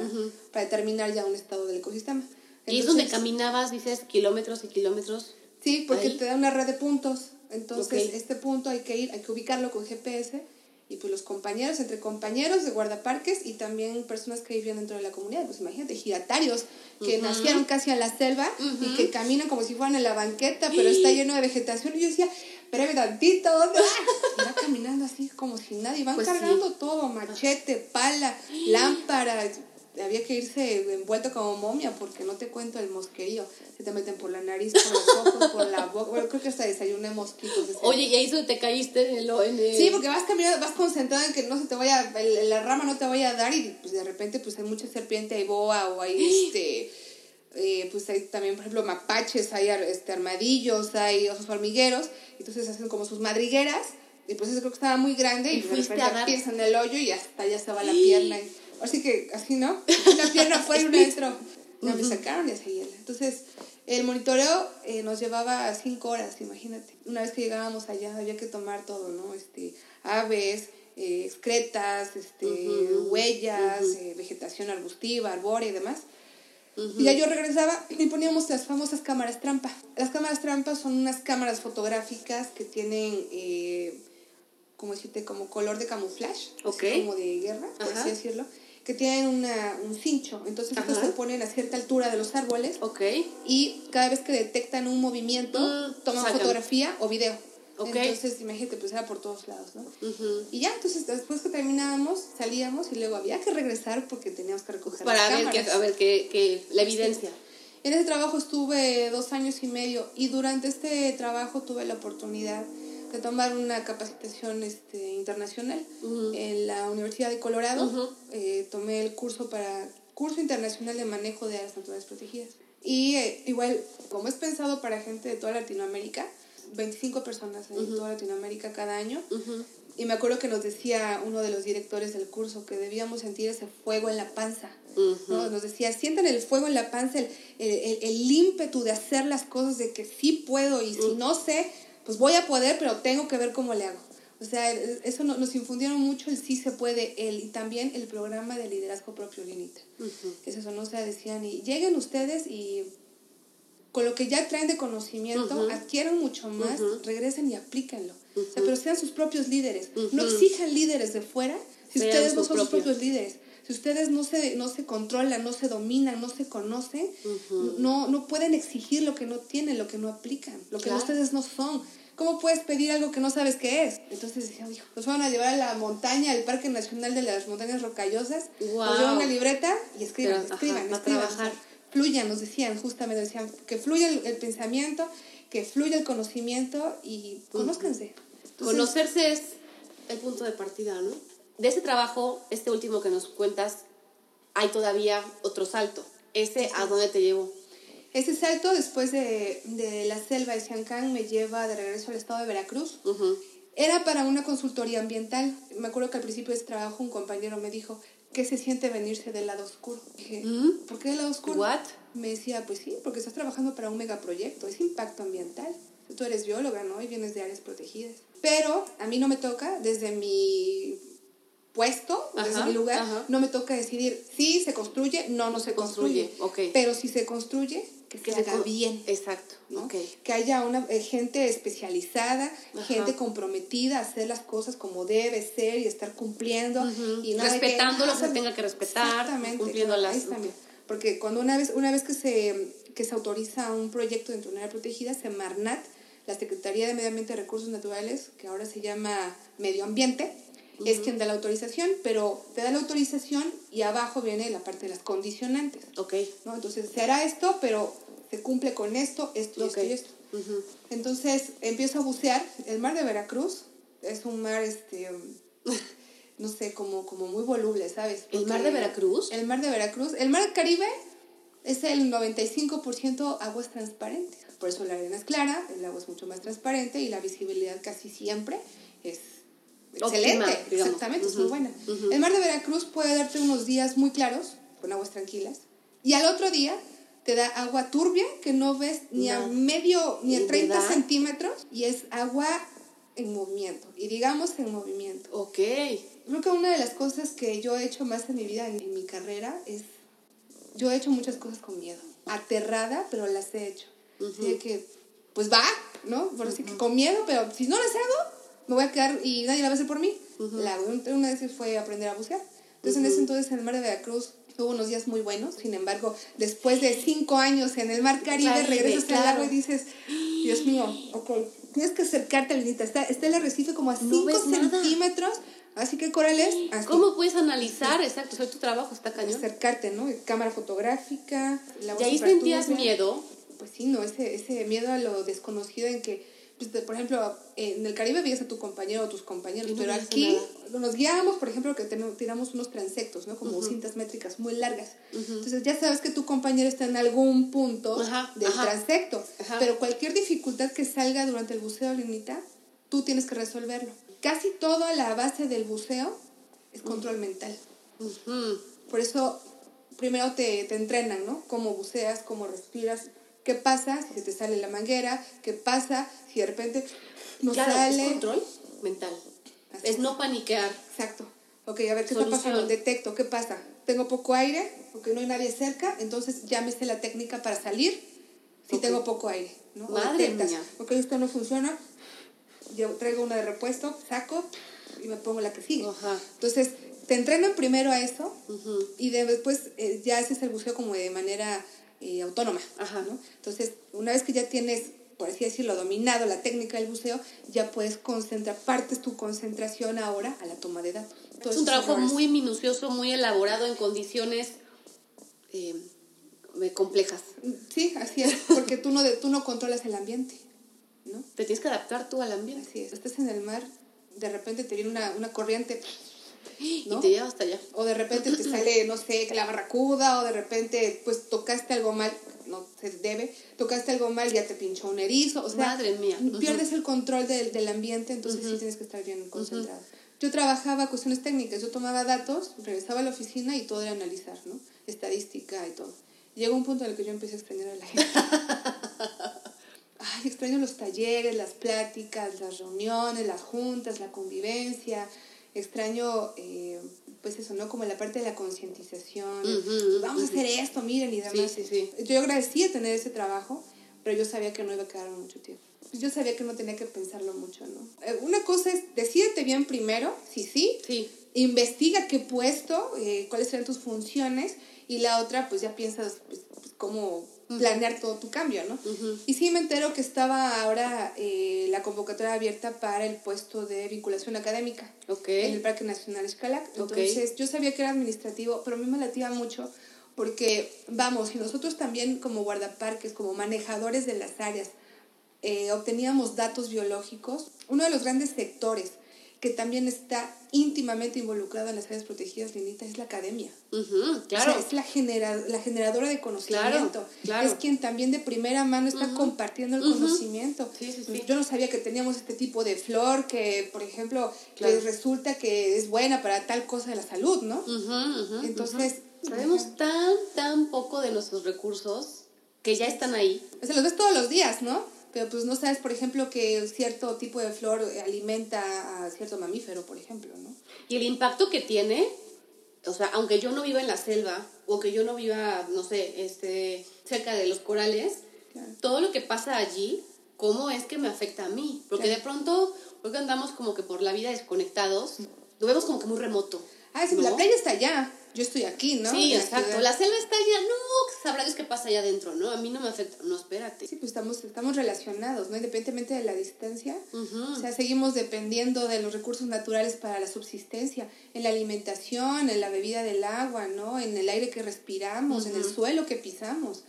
para determinar ya un estado del ecosistema. ¿Y es donde caminabas, dices, kilómetros y kilómetros? Sí, porque te da una red de puntos. Entonces, este punto hay que ir, hay que ubicarlo con GPS y pues los compañeros, entre compañeros de guardaparques y también personas que viven dentro de la comunidad, pues imagínate, giratarios que nacieron casi a la selva y que caminan como si fueran en la banqueta, pero está lleno de vegetación. Y yo decía, espérame tantito, ¿dónde Y va caminando así como si nadie, van pues cargando todo, machete, pala, lámpara, había que irse envuelto como momia porque no te cuento el mosquerío. Se te meten por la nariz, por los ojos, por la boca. Bueno, creo que hasta desayuné mosquitos. Oye, ¿y ahí te caíste en el, Sí, porque vas caminando, vas concentrado en que no se te vaya, la rama no te vaya a dar y pues de repente pues hay mucha serpiente, hay boa o hay este... Eh, pues hay también, por ejemplo, mapaches, hay este, armadillos, hay osos hormigueros, entonces hacen como sus madrigueras, y pues eso creo que estaba muy grande, y, y de repente a en el hoyo y hasta allá se va la pierna. Y, Así que, así, ¿no? Una pierna fue y una dentro. No, me sacaron y a seguirla. Entonces, el monitoreo eh, nos llevaba cinco horas, imagínate. Una vez que llegábamos allá, había que tomar todo, ¿no? Este, aves, eh, excretas, este, huellas, eh, vegetación arbustiva, arbórea y demás. Y ya yo regresaba y poníamos las famosas cámaras trampa. Las cámaras trampa son unas cámaras fotográficas que tienen como decirte, como color de camuflaje, como de guerra, por así decirlo que tienen una, un cincho. Entonces estos se ponen a cierta altura de los árboles. Y cada vez que detectan un movimiento, mm, toman fotografía o video. Entonces, imagínate, pues era por todos lados, ¿no? Y ya, entonces después que terminábamos, salíamos y luego había que regresar porque teníamos que recoger Para ver, que, a ver qué, la evidencia. En ese trabajo estuve dos años y medio y durante este trabajo tuve la oportunidad de tomar una capacitación este, internacional en la Universidad de Colorado. Eh, tomé el curso para curso internacional de manejo de áreas naturales protegidas. Y eh, igual, como es pensado para gente de toda Latinoamérica, 25 personas en toda Latinoamérica cada año. Y me acuerdo que nos decía uno de los directores del curso que debíamos sentir ese fuego en la panza. Nos decía, sientan el fuego en la panza, el, el, el, ímpetu de hacer las cosas, de que sí puedo y si no sé, pues voy a poder, pero tengo que ver cómo le hago. O sea, eso nos infundieron mucho el sí se puede, el, y también el programa de liderazgo propio Linita. Es eso, no se decían, y lleguen ustedes y con lo que ya traen de conocimiento, adquieran mucho más, regresen y aplíquenlo. O sea, pero sean sus propios líderes. No exijan líderes de fuera si ustedes no son sus propios líderes. Si ustedes no se, no se controlan, no se dominan, no se conocen, no, no pueden exigir lo que no tienen, lo que no aplican, lo que ustedes no son. ¿Cómo puedes pedir algo que no sabes qué es? Entonces decía, hijo, nos van a llevar a la montaña, al Parque Nacional de las Montañas Rocallosas, wow. nos llevan una libreta y escriban, escriban, escriban. Fluyan, nos decían, justamente decían, que fluya el, pensamiento, que fluya el conocimiento y conózcanse. Conocerse es el punto de partida, ¿no? De ese trabajo, este último que nos cuentas, hay todavía otro salto. ¿Ese a dónde te llevó? Ese salto después de, de la selva de Siancán me lleva de regreso al estado de Veracruz. Era para una consultoría ambiental. Me acuerdo que al principio de ese trabajo un compañero me dijo, ¿qué se siente venirse del lado oscuro? Dije, ¿por qué del lado oscuro? What? Me decía, pues sí, porque estás trabajando para un megaproyecto, es impacto ambiental. Tú eres bióloga, ¿no? Y vienes de áreas protegidas. Pero a mí no me toca, desde mi puesto, desde mi lugar, no me toca decidir si se construye, no, no se construye. Pero si se construye, que, se, haga bien. Exacto. Que haya una eh, gente especializada, gente comprometida a hacer las cosas como debe ser y estar cumpliendo. y no Respetando lo que se tenga que respetar, cumpliendo las... Porque cuando una vez, una vez que, se, que se autoriza un proyecto dentro de una área protegida, Semarnat, la Secretaría de Medio Ambiente y Recursos Naturales, que ahora se llama Medio Ambiente, es quien da la autorización, pero te da la autorización y abajo viene la parte de las condicionantes. Ok. ¿no? Entonces se hará esto, pero se cumple con esto, esto y esto y esto. Entonces empiezo a bucear. El mar de Veracruz es un mar, este, no sé, como, como muy voluble, ¿sabes? ¿El mar de Veracruz? El mar de Veracruz. El mar Caribe es el 95% aguas transparentes. Por eso la arena es clara, el agua es mucho más transparente y la visibilidad casi siempre es excelente. Exactamente, es muy buena. El mar de Veracruz puede darte unos días muy claros, con aguas tranquilas, y al otro día te da agua turbia que no ves ni a medio, ni a 30 centímetros, y es agua en movimiento, y digamos en movimiento. Ok. Creo que una de las cosas que yo he hecho más en mi vida, en, mi carrera, es, yo he hecho muchas cosas con miedo, aterrada, pero las he hecho. Así que, pues va, ¿no? Por así que con miedo, pero si no las hago, me voy a quedar y nadie la va a hacer por mí. la, una vez fue aprender a bucear. Entonces, en ese entonces, en el mar de Veracruz, tuvo unos días muy buenos. Sin embargo, después de cinco años en el mar Caribe, regresas al agua y dices, Dios mío, ok, tienes que acercarte, Lenita. Está, está el arrecife como a 5 centímetros. Así que, Corales, ¿cómo puedes analizar? Exacto, o tu trabajo está cañón. Acercarte, ¿no? Cámara fotográfica. La ¿Y ahí sentías miedo? Pues sí, ¿no? Ese, ese miedo a lo desconocido en que pues, por ejemplo, en el Caribe veías a tu compañero o tus compañeros, pero aquí nos guiábamos, por ejemplo, que tiramos unos transectos, ¿no? Como cintas métricas muy largas. Entonces ya sabes que tu compañero está en algún punto del transecto, pero cualquier dificultad que salga durante el buceo, Linita, tú tienes que resolverlo. Casi toda la base del buceo es control mental. Por eso primero te, te entrenan, ¿no? Cómo buceas, cómo respiras, ¿Qué pasa si se te sale la manguera? ¿Qué pasa si de repente no sale? Es control mental. Es no paniquear. Exacto. Ok, a ver, ¿qué está pasando? Detecto, ¿qué pasa? Tengo poco aire, porque no hay nadie cerca, entonces llámese la técnica para salir si tengo poco aire. ¿no? Madre mía. Ok, esto no funciona, yo traigo una de repuesto, saco y me pongo la que sigue. Entonces, te entrenan primero a eso y después eh, ya haces el buceo como de manera eh, autónoma. Ajá. ¿no? Entonces, una vez que ya tienes, por así decirlo, dominado la técnica del buceo, ya puedes concentrar, partes tu concentración ahora a la toma de datos. es un trabajo muy minucioso, muy elaborado en condiciones eh, complejas. Sí, así es, porque tú no, tú no controlas el ambiente. ¿no? Te tienes que adaptar tú al ambiente. Así es. Estás en el mar, de repente te viene una, una corriente y te lleva hasta allá. O de repente te sale, no sé, la barracuda, o de repente, pues tocaste algo mal, no se debe, tocaste algo mal, ya te pinchó un erizo, o sea, Madre mía. pierdes el control del, del ambiente, entonces sí tienes que estar bien concentrado. Yo trabajaba cuestiones técnicas, yo tomaba datos, regresaba a la oficina y todo era analizar, ¿no? Estadística y todo. Llegó un punto en el que yo empecé a extrañar a la gente. Ay, extraño los talleres, las pláticas, las reuniones, las juntas, la convivencia, extraño, eh, pues eso, ¿no? Como la parte de la concientización. Vamos a hacer esto, miren y demás. Sí, sí, sí. Yo agradecía tener ese trabajo, pero yo sabía que no iba a quedar mucho tiempo. Pues yo sabía que no tenía que pensarlo mucho, ¿no? Eh, una cosa es, decídete bien primero, si sí, sí. investiga qué puesto, eh, cuáles serán tus funciones, y la otra, pues ya piensas pues, pues cómo planear todo tu cambio, ¿no? Y sí me entero que estaba ahora eh, la convocatoria abierta para el puesto de vinculación académica en el Parque Nacional Escalac. Entonces yo sabía que era administrativo, pero a mí me latía mucho porque, vamos, si nosotros también como guardaparques, como manejadores de las áreas, eh, obteníamos datos biológicos, uno de los grandes sectores que también está íntimamente involucrado en las áreas protegidas, Linita, es la academia. claro. es la, genera, la generadora de conocimiento. Es quien también de primera mano está compartiendo el conocimiento. Yo no sabía que teníamos este tipo de flor que, por ejemplo, pues resulta que es buena para tal cosa de la salud, ¿no? Entonces... Sabemos tan, tan poco de nuestros recursos que ya están ahí. Se los ves todos los días, ¿no? Pero pues no sabes, por ejemplo, que cierto tipo de flor alimenta a cierto mamífero, por ejemplo, ¿no? Y el impacto que tiene, o sea, aunque yo no viva en la selva o que yo no viva, no sé, este, cerca de los corales, todo lo que pasa allí, ¿cómo es que me afecta a mí? Porque de pronto, porque andamos como que por la vida desconectados, lo vemos como que muy remoto. Ah, sí, la playa está allá, yo estoy aquí, ¿no? Sí, La exacto. La selva está allá, no, sabrá Dios qué pasa allá adentro, ¿no? A mí no me afecta, no, espérate. Sí, pues estamos, estamos relacionados, ¿no? Independientemente de la distancia. Ujú. O sea, seguimos dependiendo de los recursos naturales para la subsistencia, en la alimentación, en la bebida del agua, ¿no? En el aire que respiramos, en el suelo que pisamos.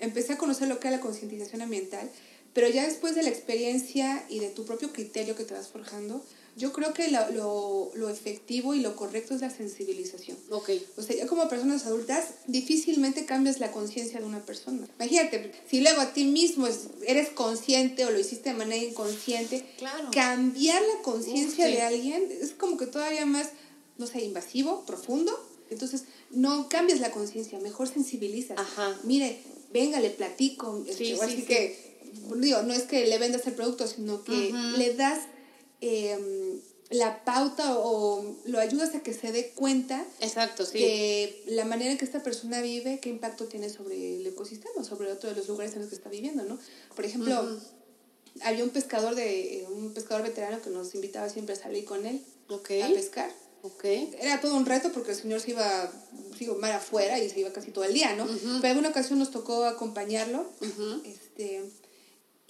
Empecé a conocer lo que es la concientización ambiental, pero ya después de la experiencia y de tu propio criterio que te vas forjando, yo creo que lo, lo, lo efectivo y lo correcto es la sensibilización. Ok. O sea, ya como personas adultas, difícilmente cambias la conciencia de una persona. Imagínate, si luego a ti mismo es- eres consciente o lo hiciste de manera inconsciente, Claro. cambiar la conciencia sí. de alguien es como que todavía más, no sé, invasivo, profundo. Entonces, no cambias la conciencia, mejor sensibilizas. Ajá. Mire, venga, le platico. este, Sí, ahora sí, sí sí. que, digo, no es que le vendas el producto, sino que Ujú. le das em, la pauta o lo ayudas a que se dé cuenta Exacto, sí. de la manera en que esta persona vive, qué impacto tiene sobre el ecosistema, sobre otro de los lugares en los que está viviendo, ¿no? Por ejemplo, había un pescador de un pescador veterano que nos invitaba siempre a salir con él a pescar. Ok. Era todo un reto porque el señor se iba, digo, mar afuera y se iba casi todo el día, ¿no? Ujú. Pero en una ocasión nos tocó acompañarlo. Este,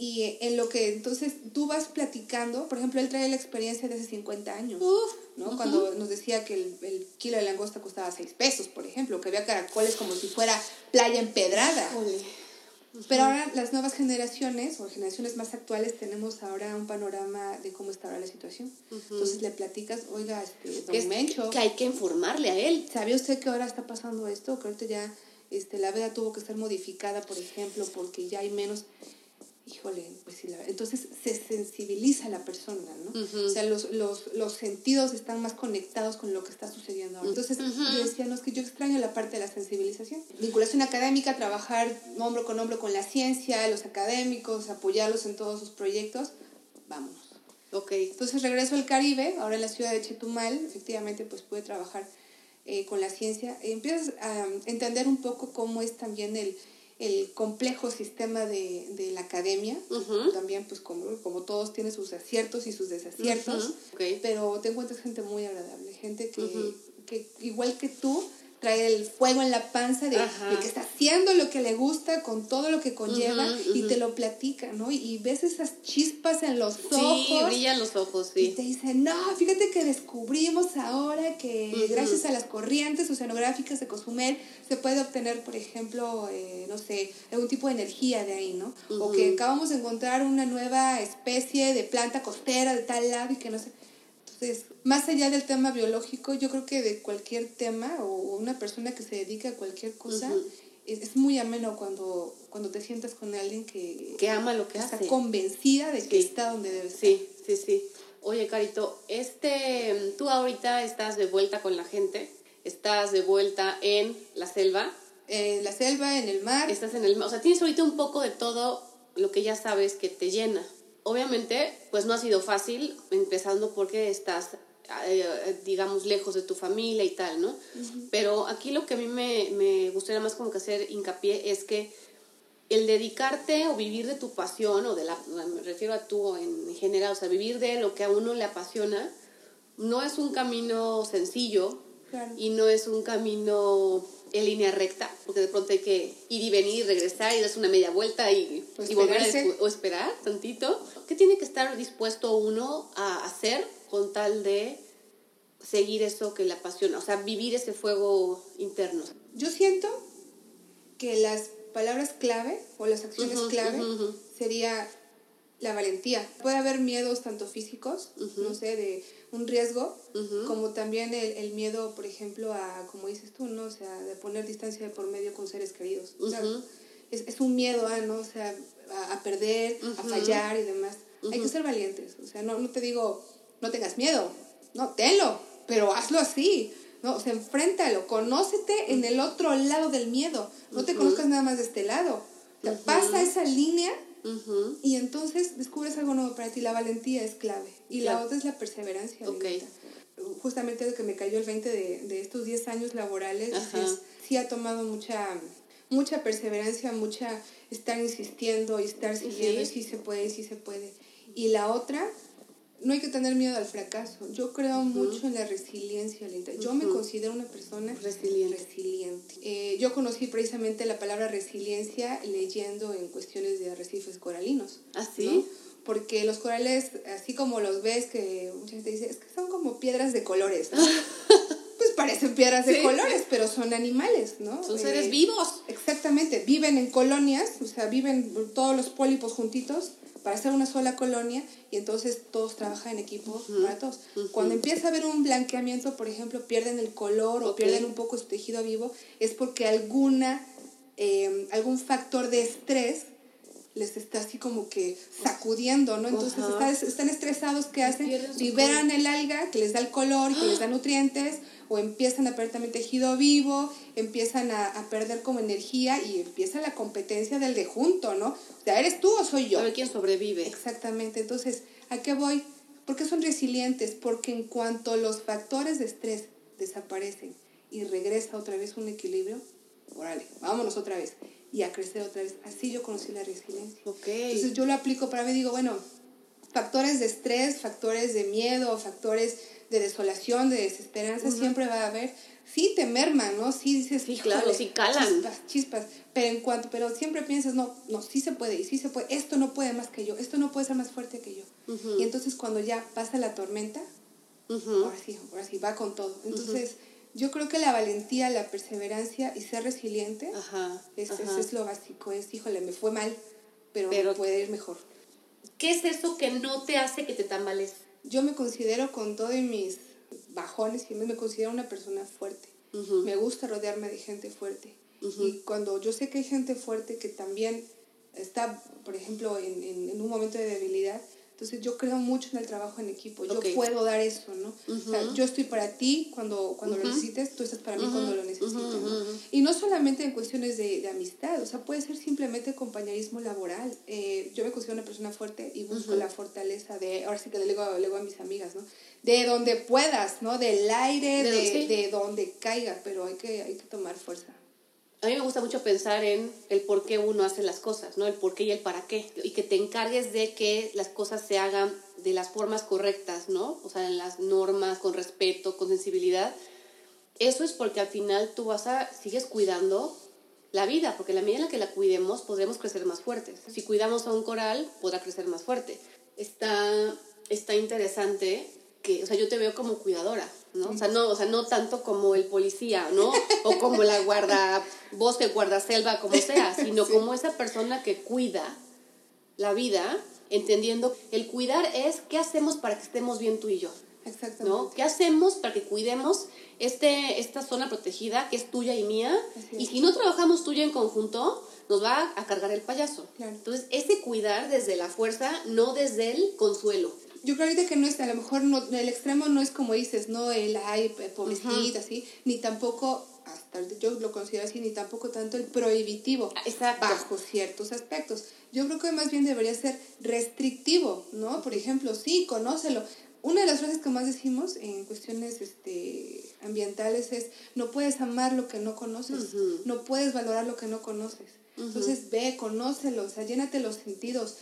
y en lo que entonces tú vas platicando, por ejemplo, él trae la experiencia de hace 50 años. Uf. ¿no? Cuando nos decía que el, el kilo de langosta costaba 6 pesos, por ejemplo, que había caracoles como si fuera playa empedrada. Ole. Pero ahora las nuevas generaciones o generaciones más actuales tenemos ahora un panorama de cómo está ahora la situación. Entonces le platicas, oiga, este, don es- Mencho, que hay que informarle a él. ¿sabía usted que ahora está pasando esto? Que ahorita ya este, la veda tuvo que ser modificada, por ejemplo, porque ya hay menos... Híjole, pues sí, la- entonces se sensibiliza la persona, ¿no? O sea, los, los, los sentidos están más conectados con lo que está sucediendo ahora. Entonces yo decía, no, es que yo extraño la parte de la sensibilización. Vinculación académica, trabajar hombro con hombro con la ciencia, los académicos, apoyarlos en todos sus proyectos, vámonos. Ok. Entonces regreso al Caribe, ahora en la ciudad de Chetumal, efectivamente pues pude trabajar eh, con la ciencia. Empiezas a entender un poco cómo es también el, el complejo sistema de, de la academia. También pues como, como todos tiene sus aciertos y sus desaciertos, pero te encuentras gente muy agradable, gente que, que igual que tú trae el fuego en la panza de, de que está haciendo lo que le gusta con todo lo que conlleva y te lo platica, ¿no? Y, y ves esas chispas en los Sí, ojos. brillan los ojos, Y sí. te dicen, no, fíjate que descubrimos ahora que gracias a las corrientes oceanográficas de Cozumel se puede obtener, por ejemplo, eh, no sé, algún tipo de energía de ahí, ¿no? O que acabamos de encontrar una nueva especie de planta costera de tal lado y que no sé. Entonces, más allá del tema biológico, yo creo que de cualquier tema o una persona que se dedica a cualquier cosa, Ujú. es, es muy ameno cuando, cuando te sientas con alguien que, Que ama lo que está hace. convencida de que Sí. está donde debe estar. Sí, sí, sí. Oye, Carito, este, tú ahorita estás de vuelta con la gente, estás de vuelta en la selva, En la selva, en el mar. estás en el, o sea, tienes ahorita un poco de todo lo que ya sabes que te llena. Obviamente, pues no ha sido fácil, empezando porque estás, eh, digamos, lejos de tu familia y tal, ¿no? Pero aquí lo que a mí me, me gustaría más como que hacer hincapié es que el dedicarte o vivir de tu pasión, o de la, me refiero a tú en general, o sea, vivir de lo que a uno le apasiona, no es un camino sencillo Claro. y no es un camino en línea recta, porque de pronto hay que ir y venir, regresar y darse una media vuelta y, O y volver a o esperar tantito. ¿Qué tiene que estar dispuesto uno a hacer con tal de seguir eso que le apasiona? O sea, vivir ese fuego interno. Yo siento que las palabras clave o las acciones clave ujú. sería la valentía. Puede haber miedos tanto físicos, no sé, de un riesgo, como también el, el miedo, por ejemplo, a, como dices tú, ¿no? O sea, de poner distancia de por medio con seres queridos. O sea, es, es un miedo, ¿ah, ¿no? O sea, a, a perder, a Ujú. fallar y demás. Hay que ser valientes. O sea, no, no te digo, no tengas miedo. No, tenlo, pero hazlo así. ¿no? O sea, enfréntalo, conócete en el otro lado del miedo. No te conozcas nada más de este lado. O sea, pasa esa línea Ujú. y entonces descubres algo nuevo para ti. La valentía es clave. Y la Claro. otra es la perseverancia. Ok. Lilita. Justamente de que me cayó el 20 de, de estos 10 años laborales, es- sí ha tomado mucha, mucha perseverancia, mucha estar insistiendo y estar siguiendo, Sí. sí se puede, sí se puede. Y la otra, no hay que tener miedo al fracaso. Yo creo mucho en la resiliencia, Linda. Yo me considero una persona resiliente. resiliente. Eh, yo conocí precisamente la palabra resiliencia leyendo en cuestiones de arrecifes coralinos. ¿Ah, sí? Porque los corales, así como los ves, que mucha gente dice, es que son como piedras de colores. ¿no? parecen piedras de Sí, colores, sí. pero son animales, ¿no? Son Eh, seres vivos. Exactamente, viven en colonias, o sea, viven todos los pólipos juntitos para hacer una sola colonia y entonces todos trabajan en equipo para todos. Cuando empieza a haber un blanqueamiento, por ejemplo, pierden el color o pierden un poco su tejido vivo, es porque alguna, eh, algún factor de estrés les está así como que sacudiendo, ¿no? Entonces está- están estresados, ¿qué hacen? Liberan el alga que les da el color y que les da nutrientes, o empiezan a perder también tejido vivo, empiezan a, a perder como energía y empieza la competencia del de junto, ¿no? O sea, ¿eres tú o soy yo? A ver quién sobrevive. Exactamente. Entonces, ¿a qué voy? ¿Por qué son resilientes? Porque en cuanto los factores de estrés desaparecen y regresa otra vez un equilibrio, órale, vámonos otra vez y a crecer otra vez. Así yo conocí la resiliencia. Ok. Entonces yo lo aplico para mí, digo, bueno, factores de estrés, factores de miedo, factores de desolación, de desesperanza, siempre va a haber. Sí, te merman, ¿no? Sí, dices, Sí, claro, "Híjole, sí calan". Chispas, chispas. Pero en cuanto, pero siempre piensas, no, no, sí se puede, y sí se puede. Esto no puede más que yo, esto no puede ser más fuerte que yo. Y entonces cuando ya pasa la tormenta, Ujú. ahora sí, ahora sí, va con todo. Entonces, yo creo que la valentía, la perseverancia y ser resiliente Ajá. es, es- ajá. es lo básico. Es, híjole, me fue mal, pero, Pero- puede ir mejor. ¿Qué es eso que no te hace que te tambalees? Yo me considero con todos mis bajones y me considero una persona fuerte. Me gusta rodearme de gente fuerte. Ujú. Y cuando yo sé que hay gente fuerte que también está, por ejemplo, en, en- en un momento de debilidad, entonces yo creo mucho en el trabajo en equipo. Yo puedo dar eso, ¿no? O sea, yo estoy para ti cuando, cuando lo necesites, tú estás para mí cuando lo necesites. Ujú, ¿no? Y no solamente en cuestiones de, de amistad, o sea, puede ser simplemente compañerismo laboral. Eh, yo me considero una persona fuerte y busco la fortaleza de, ahora sí que le digo, le digo a mis amigas, ¿no? De donde puedas, ¿no? Del aire, De de, donde- sí. de donde caiga, pero hay que, hay que tomar fuerza. A mí me gusta mucho pensar en el por qué uno hace las cosas, ¿no? El por qué y el para qué. Y que te encargues de que las cosas se hagan de las formas correctas, ¿no? O sea, en las normas, con respeto, con sensibilidad. Eso es porque al final tú vas a, sigues cuidando la vida, porque la medida en la que la cuidemos podremos crecer más fuertes. Si cuidamos a un coral, podrá crecer más fuerte. Está, está interesante que, o sea, yo te veo como cuidadora, ¿no? O sea, no, o sea, no tanto como el policía, ¿no? O como la guarda bosque, guarda selva, como sea, sino como esa persona que cuida la vida, entendiendo el cuidar es qué hacemos para que estemos bien tú y yo. Exactamente. ¿no? ¿Qué hacemos para que cuidemos este, esta zona protegida que es tuya y mía? Y si no trabajamos yo en conjunto, nos va a cargar el payaso. Claro. Entonces, ese cuidar desde la fuerza, no desde el consuelo. Yo creo ahorita que no es, a lo mejor no, el extremo no es como dices, no el ay, pobrecita, así, ni tampoco, hasta yo lo considero así, ni tampoco tanto el prohibitivo, Exacto. bajo ciertos aspectos. Yo creo que más bien debería ser restrictivo, ¿no? Por ejemplo, sí, conócelo. Una de las frases que más decimos en cuestiones este, ambientales es, no puedes amar lo que no conoces, Ujú. no puedes valorar lo que no conoces. Entonces ve, conócelo, o sea, llénate los sentidos,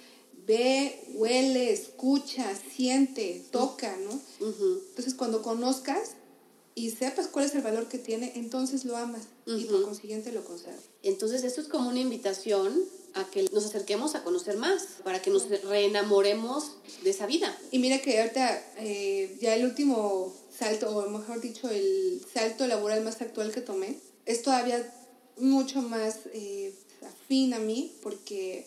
ve, huele, escucha, siente, toca, ¿no? Entonces cuando conozcas y sepas cuál es el valor que tiene, entonces lo amas y por consiguiente lo conservas. Entonces, esto es como una invitación a que nos acerquemos a conocer más, para que nos reenamoremos de esa vida. Y mira que ahorita eh, ya el último salto, o mejor dicho, el salto laboral más actual que tomé, es todavía mucho más eh, afín a mí, porque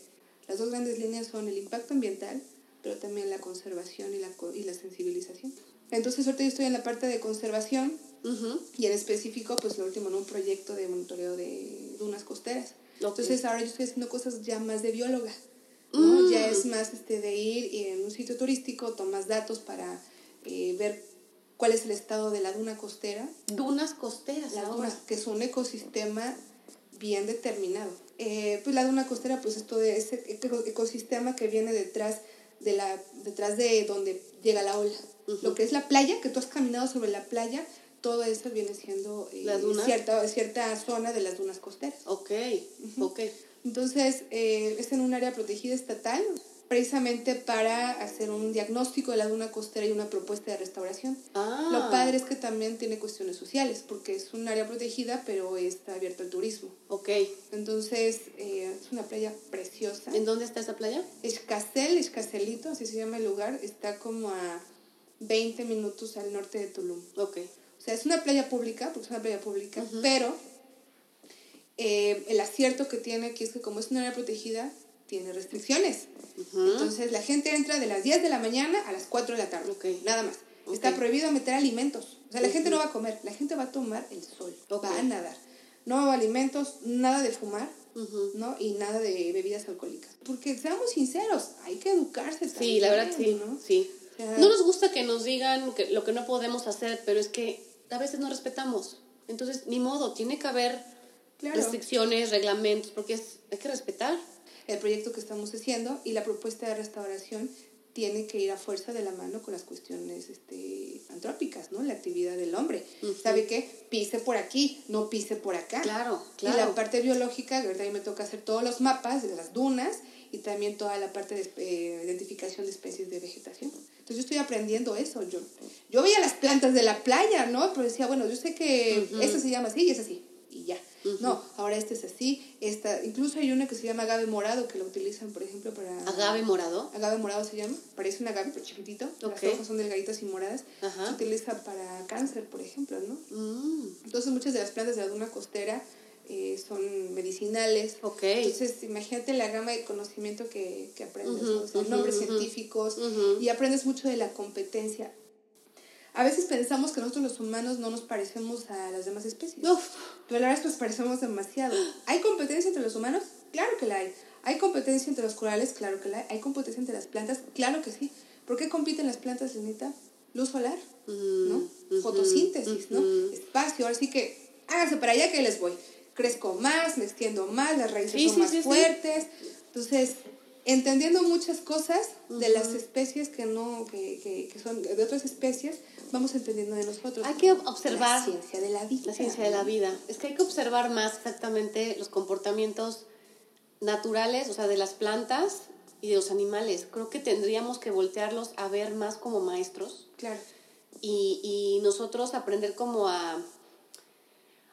las dos grandes líneas son el impacto ambiental, pero también la conservación y la, y la sensibilización. Entonces ahorita yo estoy en la parte de conservación y en específico, pues lo último, en un proyecto de monitoreo de dunas costeras. Ok. Entonces ahora yo estoy haciendo cosas ya más de bióloga. ¿no? Mm. Ya es más este, de ir y en un sitio turístico, tomas datos para eh, ver cuál es el estado de la duna costera, Dunas costeras la ahora. duna, que es un ecosistema bien determinado. Eh, pues la duna costera, pues es todo ese eco- ecosistema que viene detrás de la detrás de donde llega la ola. Lo que es la playa, que tú has caminado sobre la playa, todo eso viene siendo eh, cierta, cierta zona de las dunas costeras. Ok, ok. Entonces, eh, es en un área protegida estatal precisamente para hacer un diagnóstico de la duna costera y una propuesta de restauración. Ah. Lo padre es que también tiene cuestiones sociales, porque es un área protegida, pero está abierto al turismo. Ok. Entonces, eh, es una playa preciosa. ¿En dónde está esa playa? Escasel, Escaselito, así se llama el lugar, está como a 20 minutos al norte de Tulum. Ok. O sea, es una playa pública, porque es una playa pública, pero eh, el acierto que tiene aquí es que como es una área protegida, tiene restricciones. Entonces la gente entra de las 10 de la mañana a las 4 de la tarde. Nada más. Está prohibido meter alimentos. O sea, la gente no va a comer, la gente va a tomar el sol, va a nadar. No alimentos, nada de fumar, ¿no? Y nada de bebidas alcohólicas. Porque seamos sinceros, hay que educarse también. Sí, la verdad sí. ¿no? sí. no nos gusta que nos digan que, lo que no podemos hacer, pero es que a veces no respetamos. Entonces, ni modo, tiene que haber restricciones, reglamentos, porque es, hay que respetar el proyecto que estamos haciendo y la propuesta de restauración tiene que ir a fuerza de la mano con las cuestiones este, antrópicas, ¿no? La actividad del hombre. ¿Sabe qué? Pise por aquí, no pise por acá. Claro, claro. Y la parte biológica, verdad, a mí me toca hacer todos los mapas de las dunas y también toda la parte de eh, identificación de especies de vegetación. Entonces yo estoy aprendiendo eso. Yo, yo veía las plantas de la playa, ¿no? Pero decía, bueno, yo sé que eso se llama así y es así. Y ya. No, ahora este es así. Esta, incluso hay una que se llama agave morado que lo utilizan, por ejemplo, para... ¿Agave morado? Agave morado se llama. Parece un agave, pero chiquitito. Las hojas son delgaditas y moradas. Se utiliza para cáncer, por ejemplo, ¿no? Mm. Entonces muchas de las plantas de la duna costera eh, son medicinales. Entonces, imagínate la gama de conocimiento que, que aprendes, nombres científicos y aprendes mucho de la competencia. A veces pensamos que nosotros los humanos no nos parecemos a las demás especies. Uf. Pero la verdad es que nos parecemos demasiado. ¿Hay competencia entre los humanos? Claro que la hay. ¿Hay competencia entre los corales? Claro que la hay. ¿Hay competencia entre las plantas? Claro que sí. ¿Por qué compiten las plantas, Lenita? Luz solar, ¿no? Fotosíntesis, ¿no? Espacio. Ahora sí que háganse para allá que les voy crezco más, me extiendo más, las raíces son más fuertes. Entonces, entendiendo muchas cosas de las especies que no, que, que, que, son de otras especies, vamos entendiendo de nosotros. Hay que observar la ciencia de la vida. La ciencia de la vida. Es que hay que observar más exactamente los comportamientos naturales, o sea, de las plantas y de los animales. Creo que tendríamos que voltearlos a ver más como maestros. Claro. Y, y nosotros aprender como a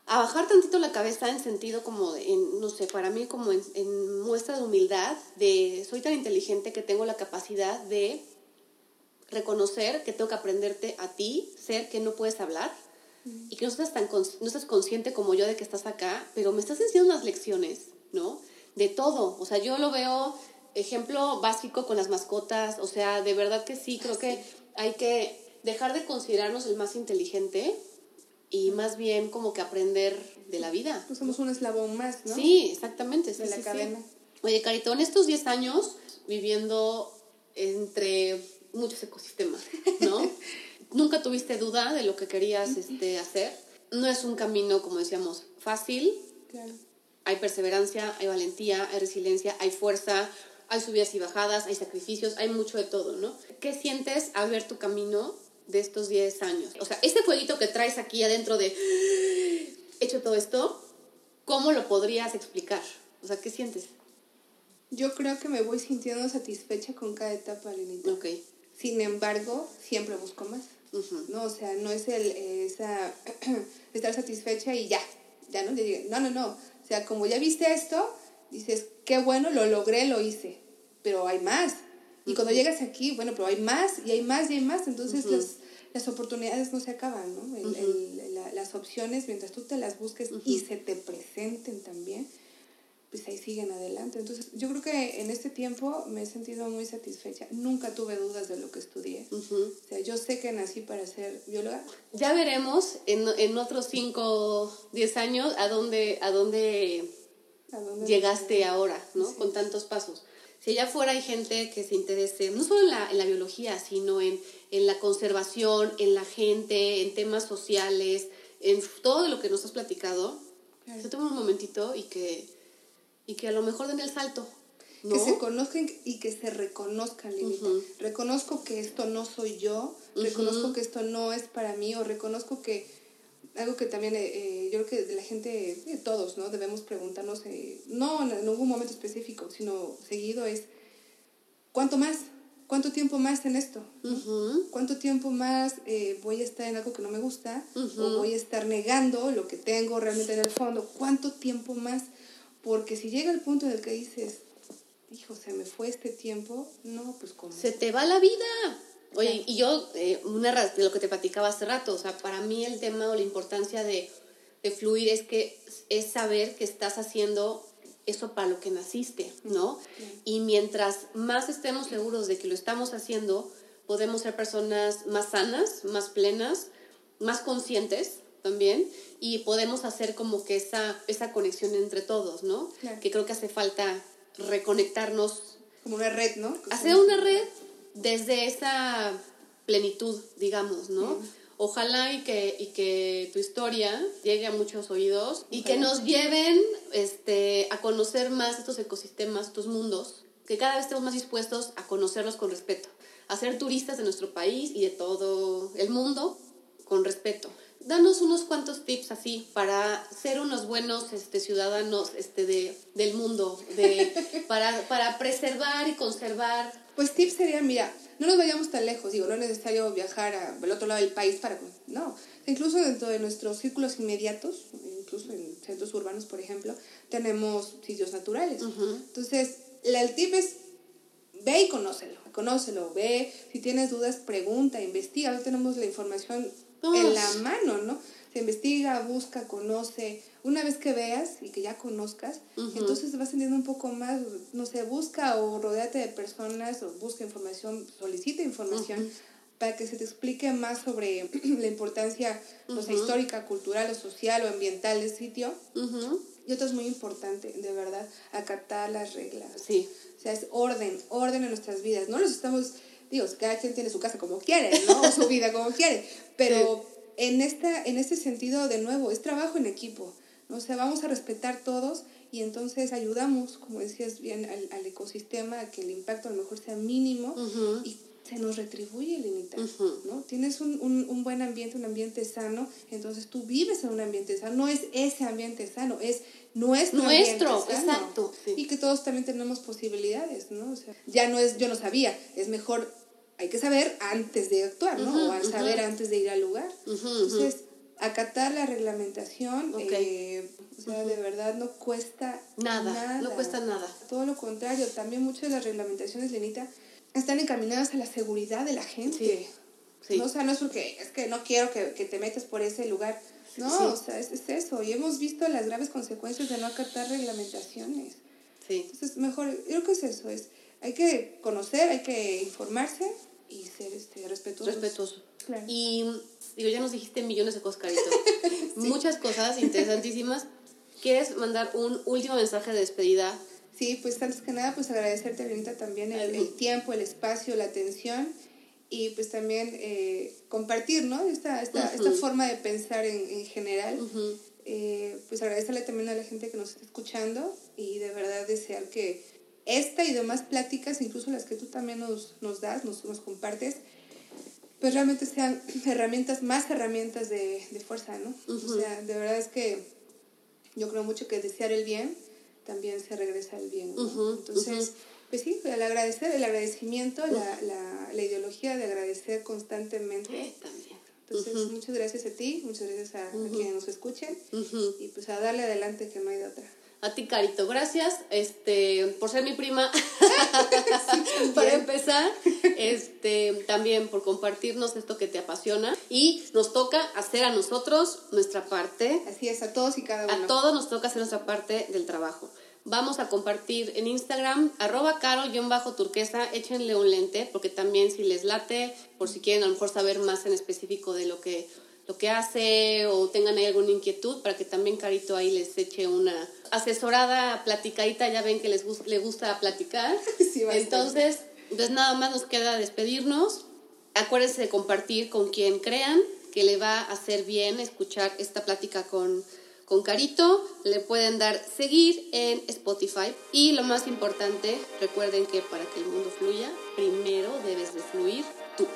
a bajar tantito la cabeza en sentido como, en, no sé, para mí como en, muestra de humildad, de soy tan inteligente que tengo la capacidad de reconocer que tengo que aprenderte a ti, ser que no puedes hablar y que no estás, tan no estás consciente como yo de que estás acá, pero me estás enseñando unas lecciones, ¿no? De todo, o sea, yo lo veo ejemplo básico con las mascotas, o sea, de verdad que sí, creo que hay que dejar de considerarnos el más inteligente y más bien como que aprender de la vida. Pues somos un eslabón más, ¿no? Sí, exactamente. de la cadena. Oye, Carito, en estos 10 años viviendo entre muchos ecosistemas, ¿no? Nunca tuviste duda de lo que querías este, hacer. No es un camino, como decíamos, fácil. Claro. Hay perseverancia, hay valentía, hay resiliencia, hay fuerza, hay subidas y bajadas, hay sacrificios, hay mucho de todo, ¿no? ¿Qué sientes al ver tu camino de estos 10 años? O sea, ese jueguito que traes aquí adentro de hecho todo esto, ¿cómo lo podrías explicar? O sea, ¿qué sientes? Yo creo que me voy sintiendo satisfecha con cada etapa, Lenita. Ok. Sin embargo, siempre busco más. ¿no? O sea, no es el esa, estar satisfecha y ya, ya no no, no, no. O sea, como ya viste esto, dices, qué bueno, lo logré, lo hice, pero hay más. Y cuando llegas aquí, bueno, pero hay más y hay más y hay más, entonces las, las oportunidades no se acaban, ¿no? las opciones, mientras tú te las busques y se te presenten también, pues ahí siguen adelante. Entonces, yo creo que en este tiempo me he sentido muy satisfecha. Nunca tuve dudas de lo que estudié. O sea, yo sé que nací para ser bióloga. Ya veremos en, en otros 5, 10 años a dónde, a dónde, llegaste ahora, ¿no? Con tantos pasos. Si allá afuera hay gente que se interese, no solo en la, en la biología, sino en, en la conservación, en la gente, en temas sociales, en todo lo que nos has platicado, se tomen un momentito y que, y que a lo mejor den el salto. Que se conozcan y que se reconozcan, Reconozco que esto no soy yo, reconozco que esto no es para mí, o reconozco que algo que también eh, eh, yo creo que la gente, todos, ¿no? Debemos preguntarnos, eh, no en algún momento específico, sino seguido es ¿cuánto más? ¿Cuánto tiempo más en esto? ¿Cuánto tiempo más eh, voy a estar en algo que no me gusta? ¿O voy a estar negando lo que tengo realmente en el fondo? ¿Cuánto tiempo más? Porque si llega el punto en el que dices, hijo, se me fue este tiempo, no, pues como... Se te va la vida. Oye, y yo, eh, una de lo que te platicaba hace rato, o sea, para mí el tema o la importancia de, de fluir es que es saber que estás haciendo eso para lo que naciste, ¿no? Y mientras más estemos seguros de que lo estamos haciendo, podemos ser personas más sanas, más plenas, más conscientes también, y podemos hacer como que esa, esa conexión entre todos, ¿no? Que creo que hace falta reconectarnos. Como una red, ¿no? Hacer una red desde esa plenitud, digamos, ¿no? Ojalá y que, y que tu historia llegue a muchos oídos y que nos lleven este, a conocer más estos ecosistemas, estos mundos, que cada vez estemos más dispuestos a conocerlos con respeto, a ser turistas de nuestro país y de todo el mundo con respeto. Danos unos cuantos tips así para ser unos buenos este, ciudadanos este, de, del mundo, de, para, para preservar y conservar. Pues tips serían, mira, no nos vayamos tan lejos, digo, no es necesario viajar al otro lado del país para... No, incluso dentro de nuestros círculos inmediatos, incluso en centros urbanos, por ejemplo, tenemos sitios naturales. Entonces, el tip es, ve y conócelo, conócelo, ve, si tienes dudas, pregunta, investiga, no tenemos la información en la mano, ¿no? Se investiga, busca, conoce. Una vez que veas y que ya conozcas, entonces te vas entendiendo un poco más, no sé, busca o rodeate de personas o busca información, solicita información para que se te explique más sobre la importancia no sé, histórica, cultural o social o ambiental del sitio. Y otro es muy importante, de verdad, acatar las reglas. Sí. O sea, es orden, orden en nuestras vidas. No los estamos, digo, cada quien tiene su casa como quiere, ¿no? O su vida como quiere, pero en, esta, en este sentido, de nuevo, es trabajo en equipo. ¿no? O sea, vamos a respetar todos y entonces ayudamos, como decías bien, al, al ecosistema a que el impacto a lo mejor sea mínimo y se nos retribuye el ¿no? Tienes un, un, un, buen ambiente, un ambiente sano, entonces tú vives en un ambiente sano, no es ese ambiente sano, es nuestro, nuestro exacto. Y que todos también tenemos posibilidades, ¿no? O sea, ya no es yo no sabía, es mejor hay que saber antes de actuar, ¿no? o al saber antes de ir al lugar. Entonces, acatar la reglamentación, eh, o sea, de verdad no cuesta nada, No cuesta nada. Todo lo contrario, también muchas de las reglamentaciones, Lenita, están encaminadas a la seguridad de la gente. Sí. ¿no? O sea, no es porque es que no quiero que, que te metas por ese lugar. No, o sea, es, es, eso. Y hemos visto las graves consecuencias de no acatar reglamentaciones. Sí. Entonces, mejor, yo creo que es eso, es hay que conocer, hay que informarse y ser este, respetuoso. Respetuoso. Y digo, ya nos dijiste millones de cosas, Carito. Muchas cosas interesantísimas. ¿Quieres mandar un último mensaje de despedida? Sí, pues antes que nada, pues agradecerte, Benita, también el, tiempo, el espacio, la atención y pues también eh, compartir, ¿no? Esta, esta, esta forma de pensar en, en general. eh, pues agradecerle también a la gente que nos está escuchando y de verdad desear que esta y demás pláticas, incluso las que tú también nos, nos das, nos, nos compartes, pues realmente sean herramientas, más herramientas de, de fuerza, ¿no? O sea, de verdad es que yo creo mucho que desear el bien también se regresa el bien. Entonces, pues sí, el agradecer, el agradecimiento, la, la, la, ideología de agradecer constantemente. también. Entonces, muchas gracias a ti, muchas gracias a, a quienes nos escuchen y pues a darle adelante que no hay de otra. A ti, Carito, gracias este, por ser mi prima. Para empezar, este, también por compartirnos esto que te apasiona. Y nos toca hacer a nosotros nuestra parte. Así es, a todos y cada uno. A todos nos toca hacer nuestra parte del trabajo. Vamos a compartir en Instagram, arroba caro-turquesa, échenle un lente, porque también si les late, por si quieren a lo mejor saber más en específico de lo que lo que hace o tengan ahí alguna inquietud para que también Carito ahí les eche una asesorada, platicadita, ya ven que les le gusta platicar. Entonces, pues nada más nos queda despedirnos. Acuérdense de compartir con quien crean que le va a hacer bien escuchar esta plática con, con Carito. Le pueden dar seguir en Spotify. Y lo más importante, recuerden que para que el mundo fluya, primero debes de fluir tú.